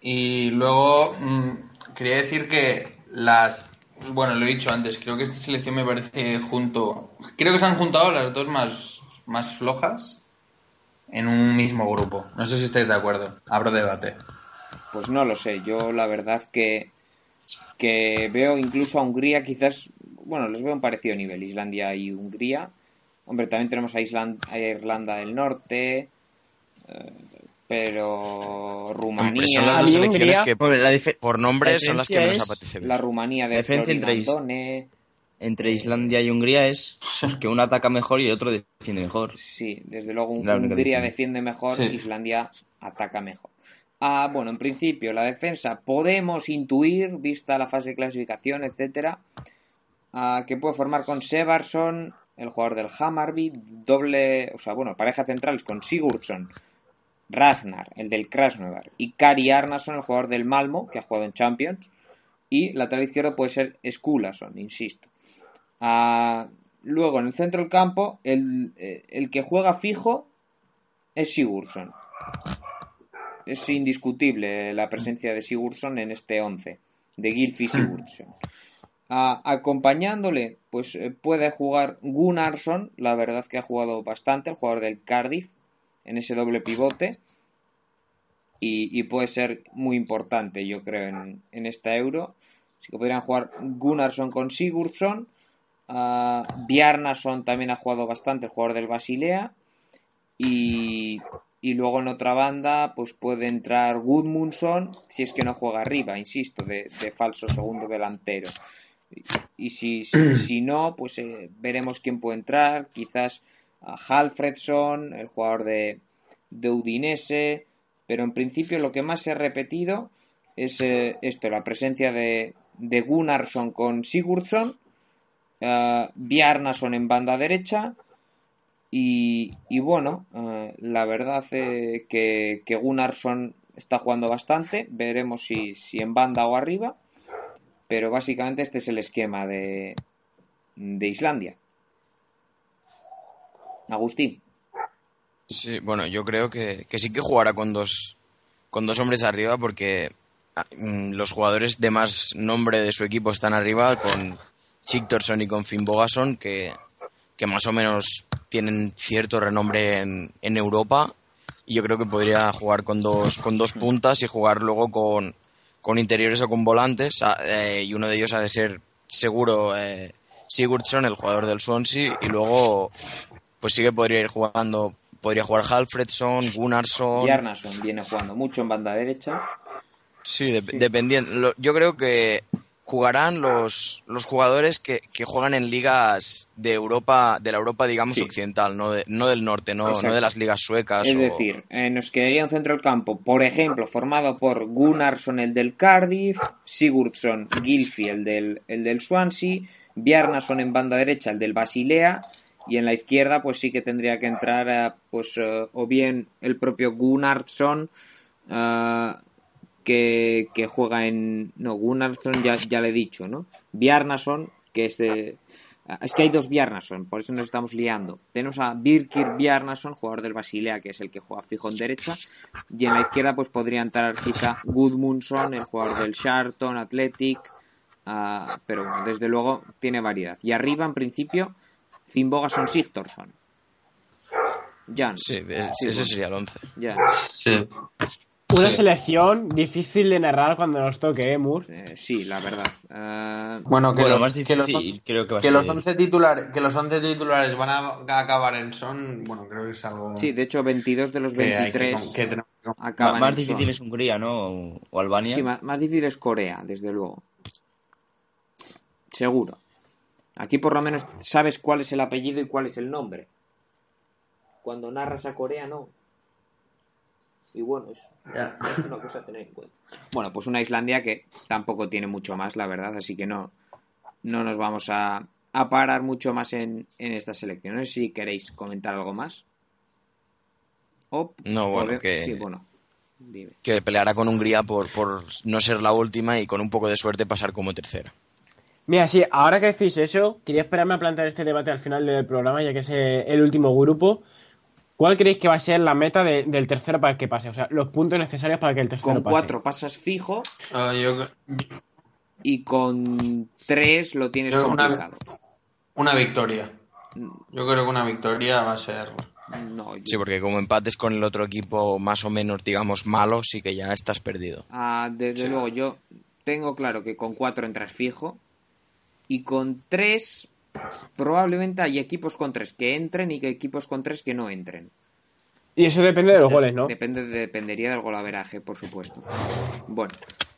Y luego mm, quería decir que las bueno, lo he dicho antes, creo que esta selección me parece junto. Creo que se han juntado las dos más, más flojas en un mismo grupo. No sé si estáis de acuerdo. Abro debate. Pues no lo sé. Yo la verdad que, que veo incluso a Hungría quizás, bueno, les veo un parecido nivel, Islandia y Hungría. Hombre, también tenemos a, a Irlanda del Norte, eh, pero Rumanía... son las dos selecciones que por nombre son las que nos apetece La Rumanía de entre Islandia y Hungría es pues, que uno ataca mejor y el otro defiende mejor. Sí, desde luego Hungría defiende mejor, Islandia ataca mejor. Ah, bueno, en principio la defensa. Podemos intuir, vista la fase de clasificación, etcétera, que puede formar con Severson, el jugador del Hammarby, doble, o sea, bueno, pareja central con Sigurdsson, Ragnar, el del Krasnodar, y Kari Arnason, el jugador del Malmo, que ha jugado en Champions, y lateral izquierdo puede ser Skulason, insisto. Ah, luego, en el centro del campo, el, eh, el que juega fijo es Sigurdsson. Es indiscutible la presencia de Sigurdsson en este 11, de Gilfi Sigurdsson acompañándole, pues eh, puede jugar Gunnarsson, la verdad que ha jugado bastante, el jugador del Cardiff, en ese doble pivote. Y, puede ser muy importante, yo creo, en, en esta euro. Así que podrían jugar Gunnarsson con Sigurdsson. Uh, Bjarnason también ha jugado bastante, el jugador del Basilea. Y, y luego en otra banda, pues puede entrar Gudmundsson, si es que no juega arriba, insisto, de falso segundo delantero. Y si, si, no, pues eh, veremos quién puede entrar. Quizás a Halfredson, el jugador de, de Udinese. Pero en principio lo que más se ha repetido es eh, esto, la presencia de, de Gunnarsson con Sigurdsson, uh, Bjarnason en banda derecha y, y bueno, la verdad es que, que Gunnarsson está jugando bastante, veremos si, si en banda o arriba pero básicamente este es el esquema de, de Islandia. Agustín. Sí, bueno, yo creo que, sí que jugará con dos, con dos hombres arriba porque ah, mm, los jugadores de más nombre de su equipo están arriba con Sigtorsson y con Finn Bogason que, que más o menos tienen cierto renombre en, en Europa y yo creo que podría jugar con dos, con dos puntas y jugar luego con, con interiores o con volantes ah, eh, y uno de ellos ha de ser seguro eh, Sigurdsson, el jugador del Swansea y luego pues sí que podría ir jugando podría jugar Halfredson, Gunnarsson. Bjarnason viene jugando mucho en banda derecha. Sí, dependiendo yo creo que jugarán los, los jugadores que, que, juegan en ligas de Europa, de la Europa, digamos, occidental, no, no del norte, no, no, de las ligas suecas. Es decir, eh, nos quedaría un centro del campo, por ejemplo, formado por Gunnarsson, el del Cardiff, Sigurdsson, Gilfi, el del, el del Swansea, Bjarnason en banda derecha, el del Basilea, y en la izquierda, pues sí que tendría que entrar, eh, pues, eh, o bien el propio Gunnarsson, que, juega en. No, Gunnarsson ya, ya le he dicho, ¿no? Bjarnason, que es. es que hay dos Bjarnason, por eso nos estamos liando. Tenemos a Birkir Bjarnason, jugador del Basilea, que es el que juega fijo en derecha. Y en la izquierda, pues podría entrar quizá Gudmundsson, el jugador del Sharton, Athletic. Ah, pero bueno, desde luego tiene variedad. Y arriba, en principio, Finnbogason Sigtorsson. Jan. Sí, ese sería el 11. Ya. Sí. Una selección difícil de narrar cuando nos toque, ¿eh, eh sí, la verdad. Eh, bueno, que, los, que, los, creo que, que los 11 titulares, que los 11 titulares van a, acabar en son, bueno, creo que es algo... Sí, de hecho, 22 de los 23 acaban Más difícil es Hungría, ¿no? O Albania. Sí, más, más difícil es Corea, desde luego. Seguro. Aquí por lo menos sabes cuál es el apellido y cuál es el nombre. Cuando narras a Corea, no. Y bueno, es, es, una cosa a tener en cuenta. Bueno, pues una Islandia que tampoco tiene mucho más, la verdad, así que no, no nos vamos a, a parar mucho más en, en estas elecciones. Si queréis comentar algo más. no, bueno, que, que peleará con Hungría por, por no ser la última y con un poco de suerte pasar como tercera. Mira, sí, ahora que decís eso, quería esperarme a plantear este debate al final del programa, ya que es el último grupo. ¿Cuál creéis que va a ser la meta del tercero para que pase? O sea, los puntos necesarios para que el tercero pase. Con cuatro pasas fijo. Ah, y con tres lo tienes complicado. Una, victoria. Yo creo que una victoria va a ser. Sí, porque como empates con el otro equipo más o menos, digamos, malo, sí que ya estás perdido. Ah, desde luego, yo tengo claro que con cuatro entras fijo. Y con tres probablemente hay equipos con tres que entren y que equipos con tres que no entren. Y eso depende de los goles, ¿no? Depende, dependería del golaveraje, por supuesto. Bueno,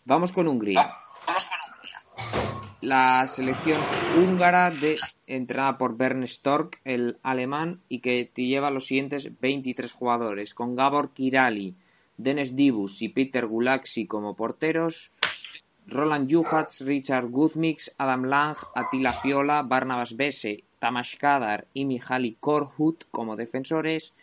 vamos con Hungría. Vamos con Hungría. La selección húngara de, entrenada por Bernd Stork, el alemán, y que te lleva los siguientes 23 jugadores, con Gabor Kirali, Denis Dibus y Peter Gulaxi como porteros, Roland Juhats, Richard Guzmix, Adam Lang, Attila Fiola, Barnabas Besse, Tamas Kadar y Mihaly Korhut como defensores,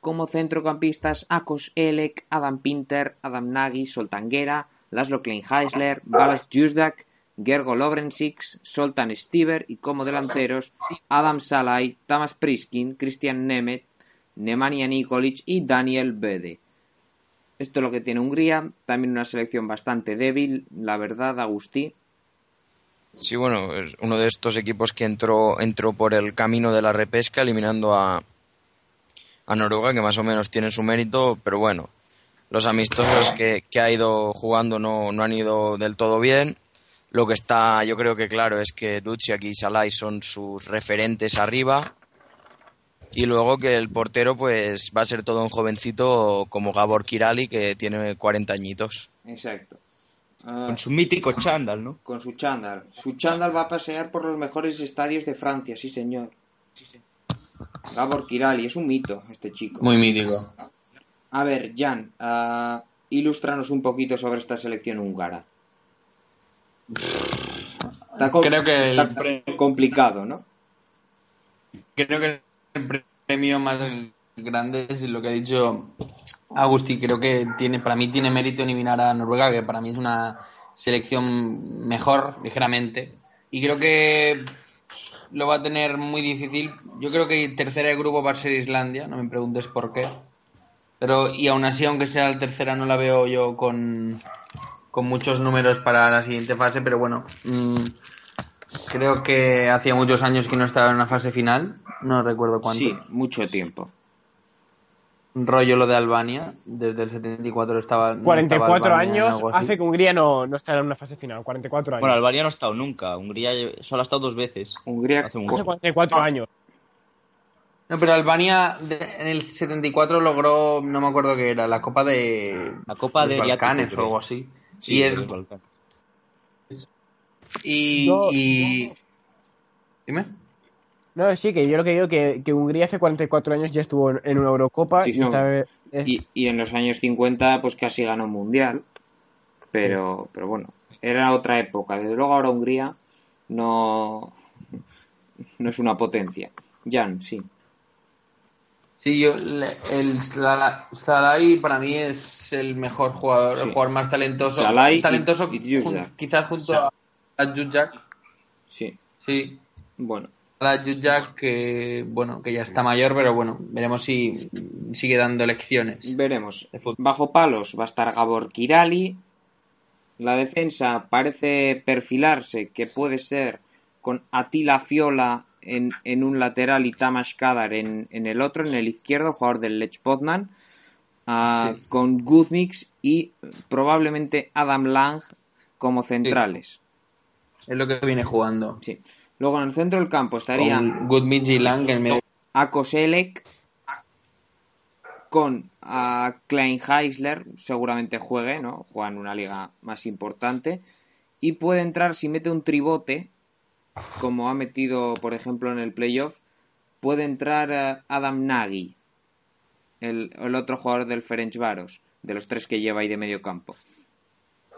como centrocampistas Akos Elek, Adam Pinter, Adam Nagy, Soltanguera, Laszlo Kleinheisler, Balas Jusdak, Gergo Lovrencic, Soltan Stiver y como delanteros Adam Salai, Tamas Priskin, Christian Nemet, Nemanja Nikolic y Daniel Bede. Esto es lo que tiene Hungría, también una selección bastante débil, la verdad, Agustí. Sí, bueno, uno de estos equipos que entró, entró por el camino de la repesca, eliminando a, Noruega, que más o menos tiene su mérito, pero bueno, los amistosos que, que ha ido jugando no, no, han ido del todo bien. Lo que está, yo creo que claro, es que Duciak y Salai son sus referentes arriba y luego que el portero pues va a ser todo un jovencito como Gabor Kirali que tiene 40 añitos. Exacto. con su mítico chándal, ¿no? Con su chándal. Su chándal va a pasear por los mejores estadios de Francia, sí señor. Gabor Kirali, es un mito este chico. Muy mítico. A ver, Jan, uh, ilústranos un poquito sobre esta selección húngara. Está, Creo que está complicado, ¿no? Creo que el premio más grande es lo que ha dicho Agustín. Creo que tiene, para mí tiene mérito eliminar a Noruega, que para mí es una selección mejor, ligeramente. Y creo que lo va a tener muy difícil. Yo creo que tercera de grupo va a ser Islandia, no me preguntes por qué. Pero, y aún así, aunque sea la tercera, no la veo yo con, con muchos números para la siguiente fase, pero bueno, mm, Creo que hacía muchos años que no estaba en una fase final, no recuerdo cuánto. Sí, mucho tiempo. Rollo lo de Albania, desde el 74 estaba. 44 años hace que Hungría no, no esté en una fase final, 44 años. Bueno, Albania no ha estado nunca, Hungría solo ha estado dos veces. Hungría hace, 44 años. No, pero Albania en el 74 logró, no me acuerdo qué era, la Copa de. La Copa de Balcanes o algo así. Sí, y es, y, Dime. No, sí, que yo lo que digo que, que Hungría hace 44 años ya estuvo en una Eurocopa. y, y, en los años 50 pues casi ganó un Mundial. Pero, pero bueno, era otra época. Desde luego ahora Hungría no, no es una potencia. Jan, sí. Sí, yo, el Salai para mí es el mejor jugador, el jugador más talentoso. Salai talentoso quizás junto a a Jack. Sí. Sí. Bueno. A Jack que, bueno, que ya está mayor, pero bueno, veremos si sigue dando lecciones. Veremos. Bajo palos va a estar Gabor Kirali. La defensa parece perfilarse que puede ser con Atila Fiola en, en un lateral y Tamas Kadar en, en, el otro, en el izquierdo, jugador del Lech Poznan, ah, con Guzmix y probablemente Adam Lang como centrales. Es lo que viene jugando. Sí. Luego en el centro del campo Goodmich y Lang en medio. A Koselek con a Klein Heisler, seguramente juegue, ¿no? Juega en una liga más importante. Y puede entrar si mete un tribote, como ha metido, por ejemplo, en el playoff, puede entrar eh, Adam Nagy, el, el, otro jugador del Varos, de los tres que lleva ahí de medio campo.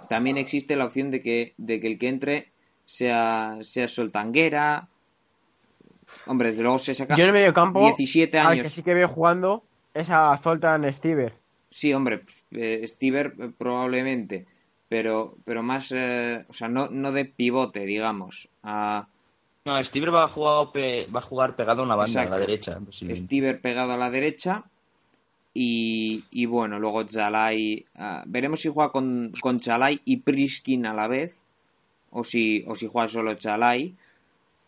También existe la opción de que, de que el que entre sea, sea Soltanguera. Hombre, desde luego se saca Yo en el medio campo, 17 años. Al que sí que veo jugando es a Zoltan Stiver. Sí, hombre, eh, Stiver eh, probablemente, pero, pero más, eh, o sea, no, no de pivote, digamos. A... No, Stiver va a jugar, va a jugar pegado a una banda, a la derecha. Stiver pegado a la derecha. Y, y bueno, luego Zalai. Ah, veremos si juega con, con Chalai y Priskin a la vez o si, o si juega solo Chalai.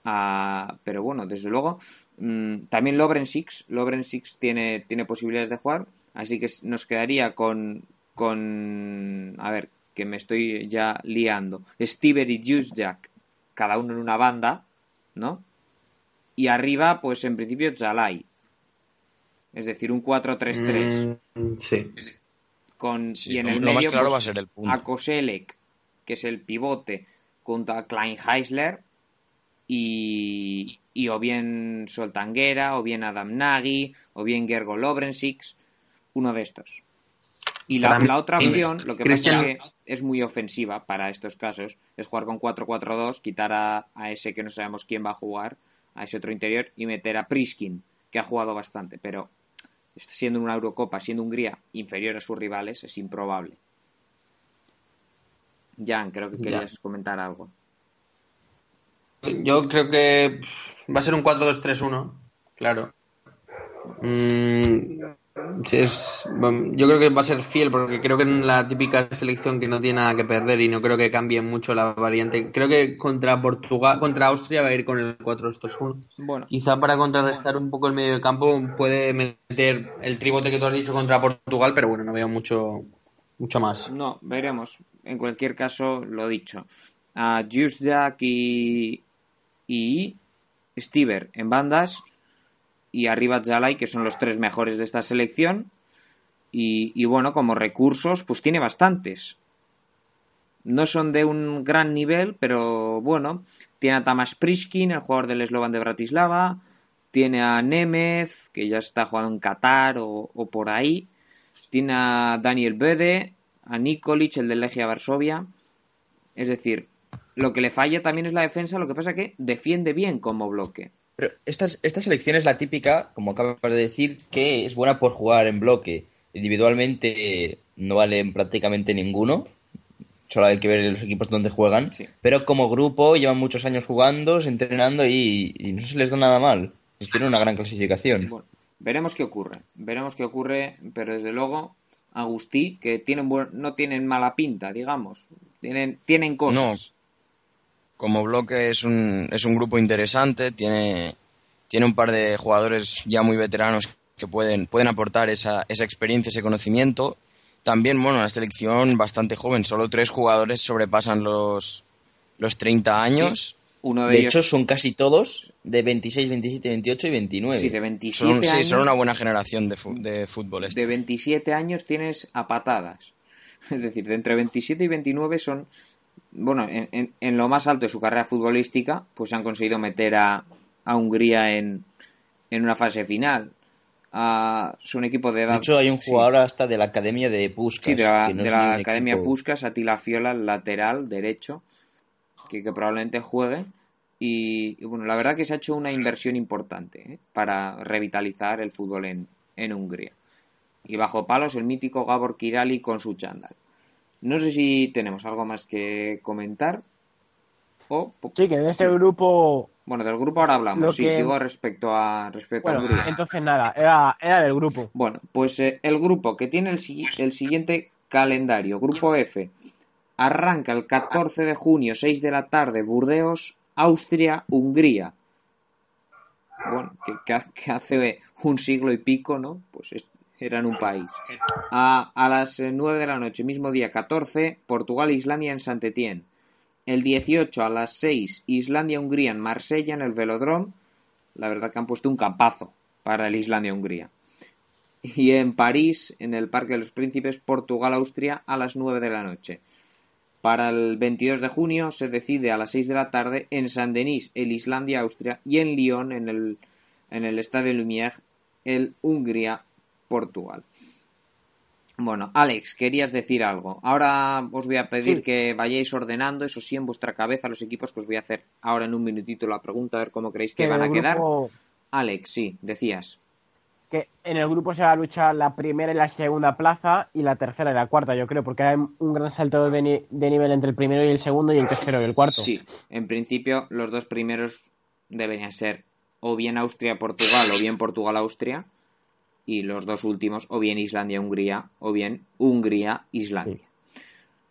Ah, pero bueno, desde luego. Mm, también Lobren Six. Lobren Six tiene, tiene posibilidades de jugar. Así que nos quedaría con. con a ver, que me estoy ya liando. Stever y Juice Jack. Cada uno en una banda. ¿No? Y arriba, pues en principio Chalai. Es decir, un 4-3-3. Mm, sí. Con, y en el medio, pues, va a ser el punto. A Koselek, que es el pivote, junto a Klein Heisler y, y o bien Soltanguera, o bien Adam Nagy, o bien Gergo Lobrensics, uno de estos. Y la, otra opción, lo que pasa es que es muy ofensiva para estos casos, es jugar con 4-4-2, quitar a, ese que no sabemos quién va a jugar, a ese otro interior, y meter a Priskin, que ha jugado bastante, pero siendo una Eurocopa, siendo Hungría inferior a sus rivales, es improbable. Jan, creo que querías comentar algo. Yo creo que va a ser un 4-2-3-1, claro. Mm, es, yo creo que va a ser fiel porque creo que en la típica selección que no tiene nada que perder y no creo que cambie mucho la variante. Creo que contra Portugal, contra Austria va a ir con el 4-2-3-1. Bueno. Quizá para contrarrestar un poco el medio de campo puede meter el tribote que tú has dicho contra Portugal, pero bueno, no veo mucho, mucho más. No, veremos. En cualquier caso, lo dicho. A Jack y, y Stever en bandas y arriba Jalai, que son los tres mejores de esta selección. Y, bueno, como recursos, pues tiene bastantes. No son de un gran nivel, pero bueno, tiene a Tamas Priskin, el jugador del Slovan de Bratislava, tiene a Nemeth, que ya está jugando en Qatar o, por ahí, tiene a Daniel Bede, a Nikolic, el del Legia Varsovia. Es decir, lo que le falla también es la defensa, lo que pasa que defiende bien como bloque. Pero esta, esta selección es la típica, como acabas de decir, que es buena por jugar en bloque. Individualmente no valen prácticamente ninguno. Solo hay que ver los equipos donde juegan. Pero como grupo llevan muchos años jugando, entrenando y, no se les da nada mal. Tienen una gran clasificación. Veremos qué ocurre. Veremos qué ocurre, pero desde luego Agustí, que tienen no tienen mala pinta, digamos. Tienen, tienen cosas como bloque es un, es un grupo interesante, tiene, tiene un par de jugadores ya muy veteranos que pueden, pueden aportar esa, esa experiencia, ese conocimiento. También, bueno, la selección bastante joven, solo tres jugadores sobrepasan los, los 30 años. Uno de, hecho, son casi todos de 26, 27, 28 y 29. Sí, de 27 son, Sí, son una buena generación de, de fútbol. De 27 años tienes a patadas. Es decir, de entre 27 y 29 son bueno, en, en, lo más alto de su carrera futbolística, pues han conseguido meter a, a Hungría en, en una fase final. a es un equipo de edad. De hecho, hay un jugador hasta de la Academia de Puskas. Sí, de la, Academia Puskas, Atila Fiola, lateral derecho, que, que probablemente juegue. Y, bueno, la verdad que se ha hecho una inversión importante ¿eh? para revitalizar el fútbol en, en Hungría. Y bajo palos el mítico Gabor Kirali con su chándal. No sé si tenemos algo más que comentar. O... Sí, que de ese grupo. Bueno, del grupo ahora hablamos, sí, digo respecto a respecto bueno, Entonces nada, era, era del grupo. Bueno, pues eh, el grupo que tiene el, el siguiente calendario, grupo F, arranca el 14 de junio, 6 de la tarde, Burdeos, Austria, Hungría. Bueno, que, hace un siglo y pico, ¿no? Pues eran un país. A, las 9 de la noche, mismo día 14, Portugal-Islandia en Saint-Étienne. El 18 a las 6, Islandia-Hungría en Marsella, en el Velodrome. La verdad que han puesto un campazo para el Islandia-Hungría. Y en París, en el Parque de los Príncipes, Portugal-Austria a las 9 de la noche. Para el 22 de junio se decide a las 6 de la tarde en Saint-Denis, el Islandia-Austria, y en Lyon, en el, en el Estadio Lumière, el Hungría Portugal. Bueno, Alex, querías decir algo. Ahora os voy a pedir que vayáis ordenando, eso sí, en vuestra cabeza los equipos que os voy a hacer ahora en un minutito la pregunta, a ver cómo creéis que, van a quedar. Alex, sí, decías. Que en el grupo se va a luchar la primera y la segunda plaza y la tercera y la cuarta, yo creo, porque hay un gran salto de, de nivel entre el primero y el segundo y el tercero y el cuarto. Sí, en principio los dos primeros deberían ser o bien Austria-Portugal o bien Portugal-Austria y los dos últimos o bien Islandia-Hungría o bien Hungría-Islandia.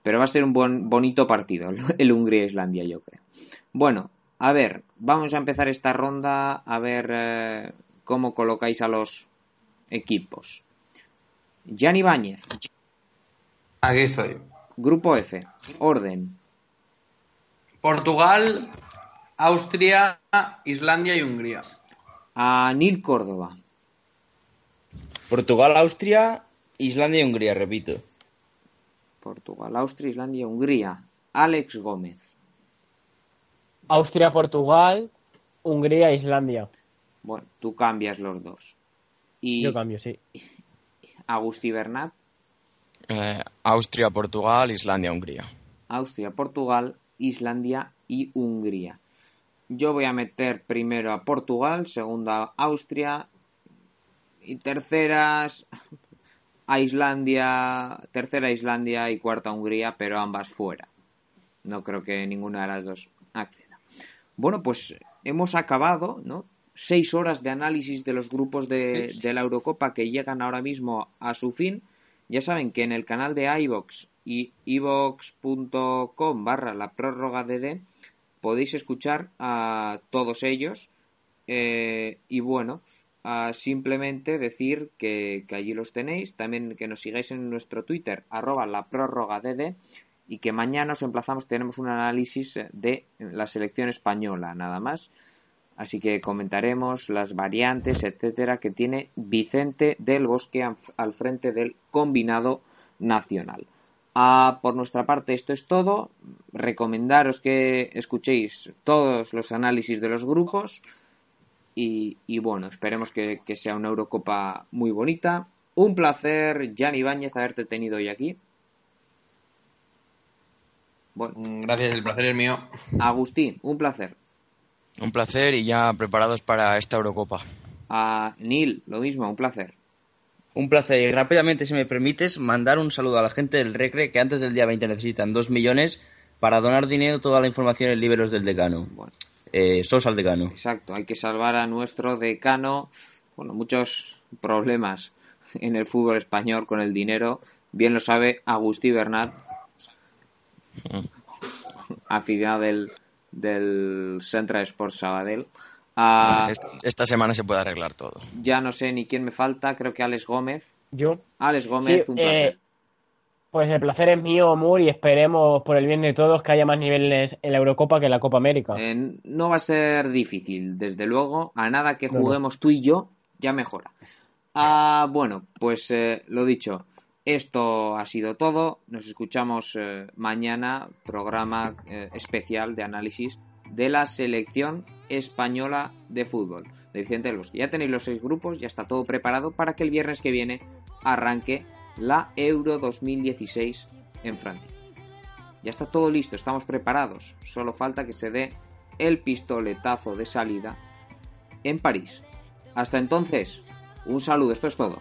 Pero va a ser un buen, bonito partido el Hungría-Islandia, yo creo. Bueno, a ver, vamos a empezar esta ronda a ver eh, cómo colocáis a los equipos. Jan Ibáñez. Aquí estoy. Grupo F. Orden. Portugal, Austria, Islandia y Hungría. A Nil Córdoba. Portugal, Austria, Islandia y Hungría, repito. Portugal, Austria, Islandia y Hungría. Alex Gómez. Austria, Portugal, Hungría, Islandia. Bueno, tú cambias los dos. Y Yo cambio, sí. Agusti Bernat. Eh, Austria, Portugal, Islandia, Hungría. Austria, Portugal, Islandia y Hungría. Yo voy a meter primero a Portugal, segunda a Austria y terceras a Islandia, tercera Islandia y cuarta Hungría, pero ambas fuera. No creo que ninguna de las dos acceda. Bueno, pues hemos acabado, ¿no? Seis horas de análisis de los grupos de, la Eurocopa que llegan ahora mismo a su fin. Ya saben que en el canal de iVox y ivox.com barra la prórroga DD podéis escuchar a todos ellos. Eh, y bueno, simplemente decir que, allí los tenéis, también que nos sigáis en nuestro Twitter, arroba la prórroga DD, y que mañana os emplazamos, tenemos un análisis de la selección española, nada más. Así que comentaremos las variantes, etcétera, que tiene Vicente del Bosque al frente del combinado nacional. Ah, por nuestra parte, esto es todo. Recomendaros que escuchéis todos los análisis de los grupos y, bueno, esperemos que, sea una Eurocopa muy bonita. Un placer, Jan Ibáñez, haberte tenido hoy aquí. Bueno. Gracias, el placer es mío. Agustín, un placer. Un placer y ya preparados para esta Eurocopa. A Neil, lo mismo, un placer. Un placer. Y rápidamente, si me permites, mandar un saludo a la gente del Recre que antes del día 20 necesitan 2 millones para donar dinero toda la información en Liberos del Decano. Bueno eh, sos al decano. Exacto, hay que salvar a nuestro decano. Bueno, muchos problemas en el fútbol español con el dinero. Bien lo sabe Agustí Bernat, aficionado del, del Central Sports Sabadell. Ah, esta semana se puede arreglar todo. Ya no sé ni quién me falta, creo que Alex Gómez. Yo. Alex Gómez, un placer. Eh, pues el placer es mío, Mur, y esperemos por el bien de todos que haya más niveles en la Eurocopa que en la Copa América. Eh, no va a ser difícil, desde luego. A nada que juguemos tú y yo, ya mejora. Ah, bueno, pues eh, lo dicho, esto ha sido todo. Nos escuchamos eh, mañana, programa especial de análisis de la selección española de fútbol de Vicente Los. Ya tenéis los seis grupos, ya está todo preparado para que el viernes que viene arranque la Euro 2016 en Francia. Ya está todo listo, estamos preparados, solo falta que se dé el pistoletazo de salida en París. Hasta entonces, un saludo, esto es todo.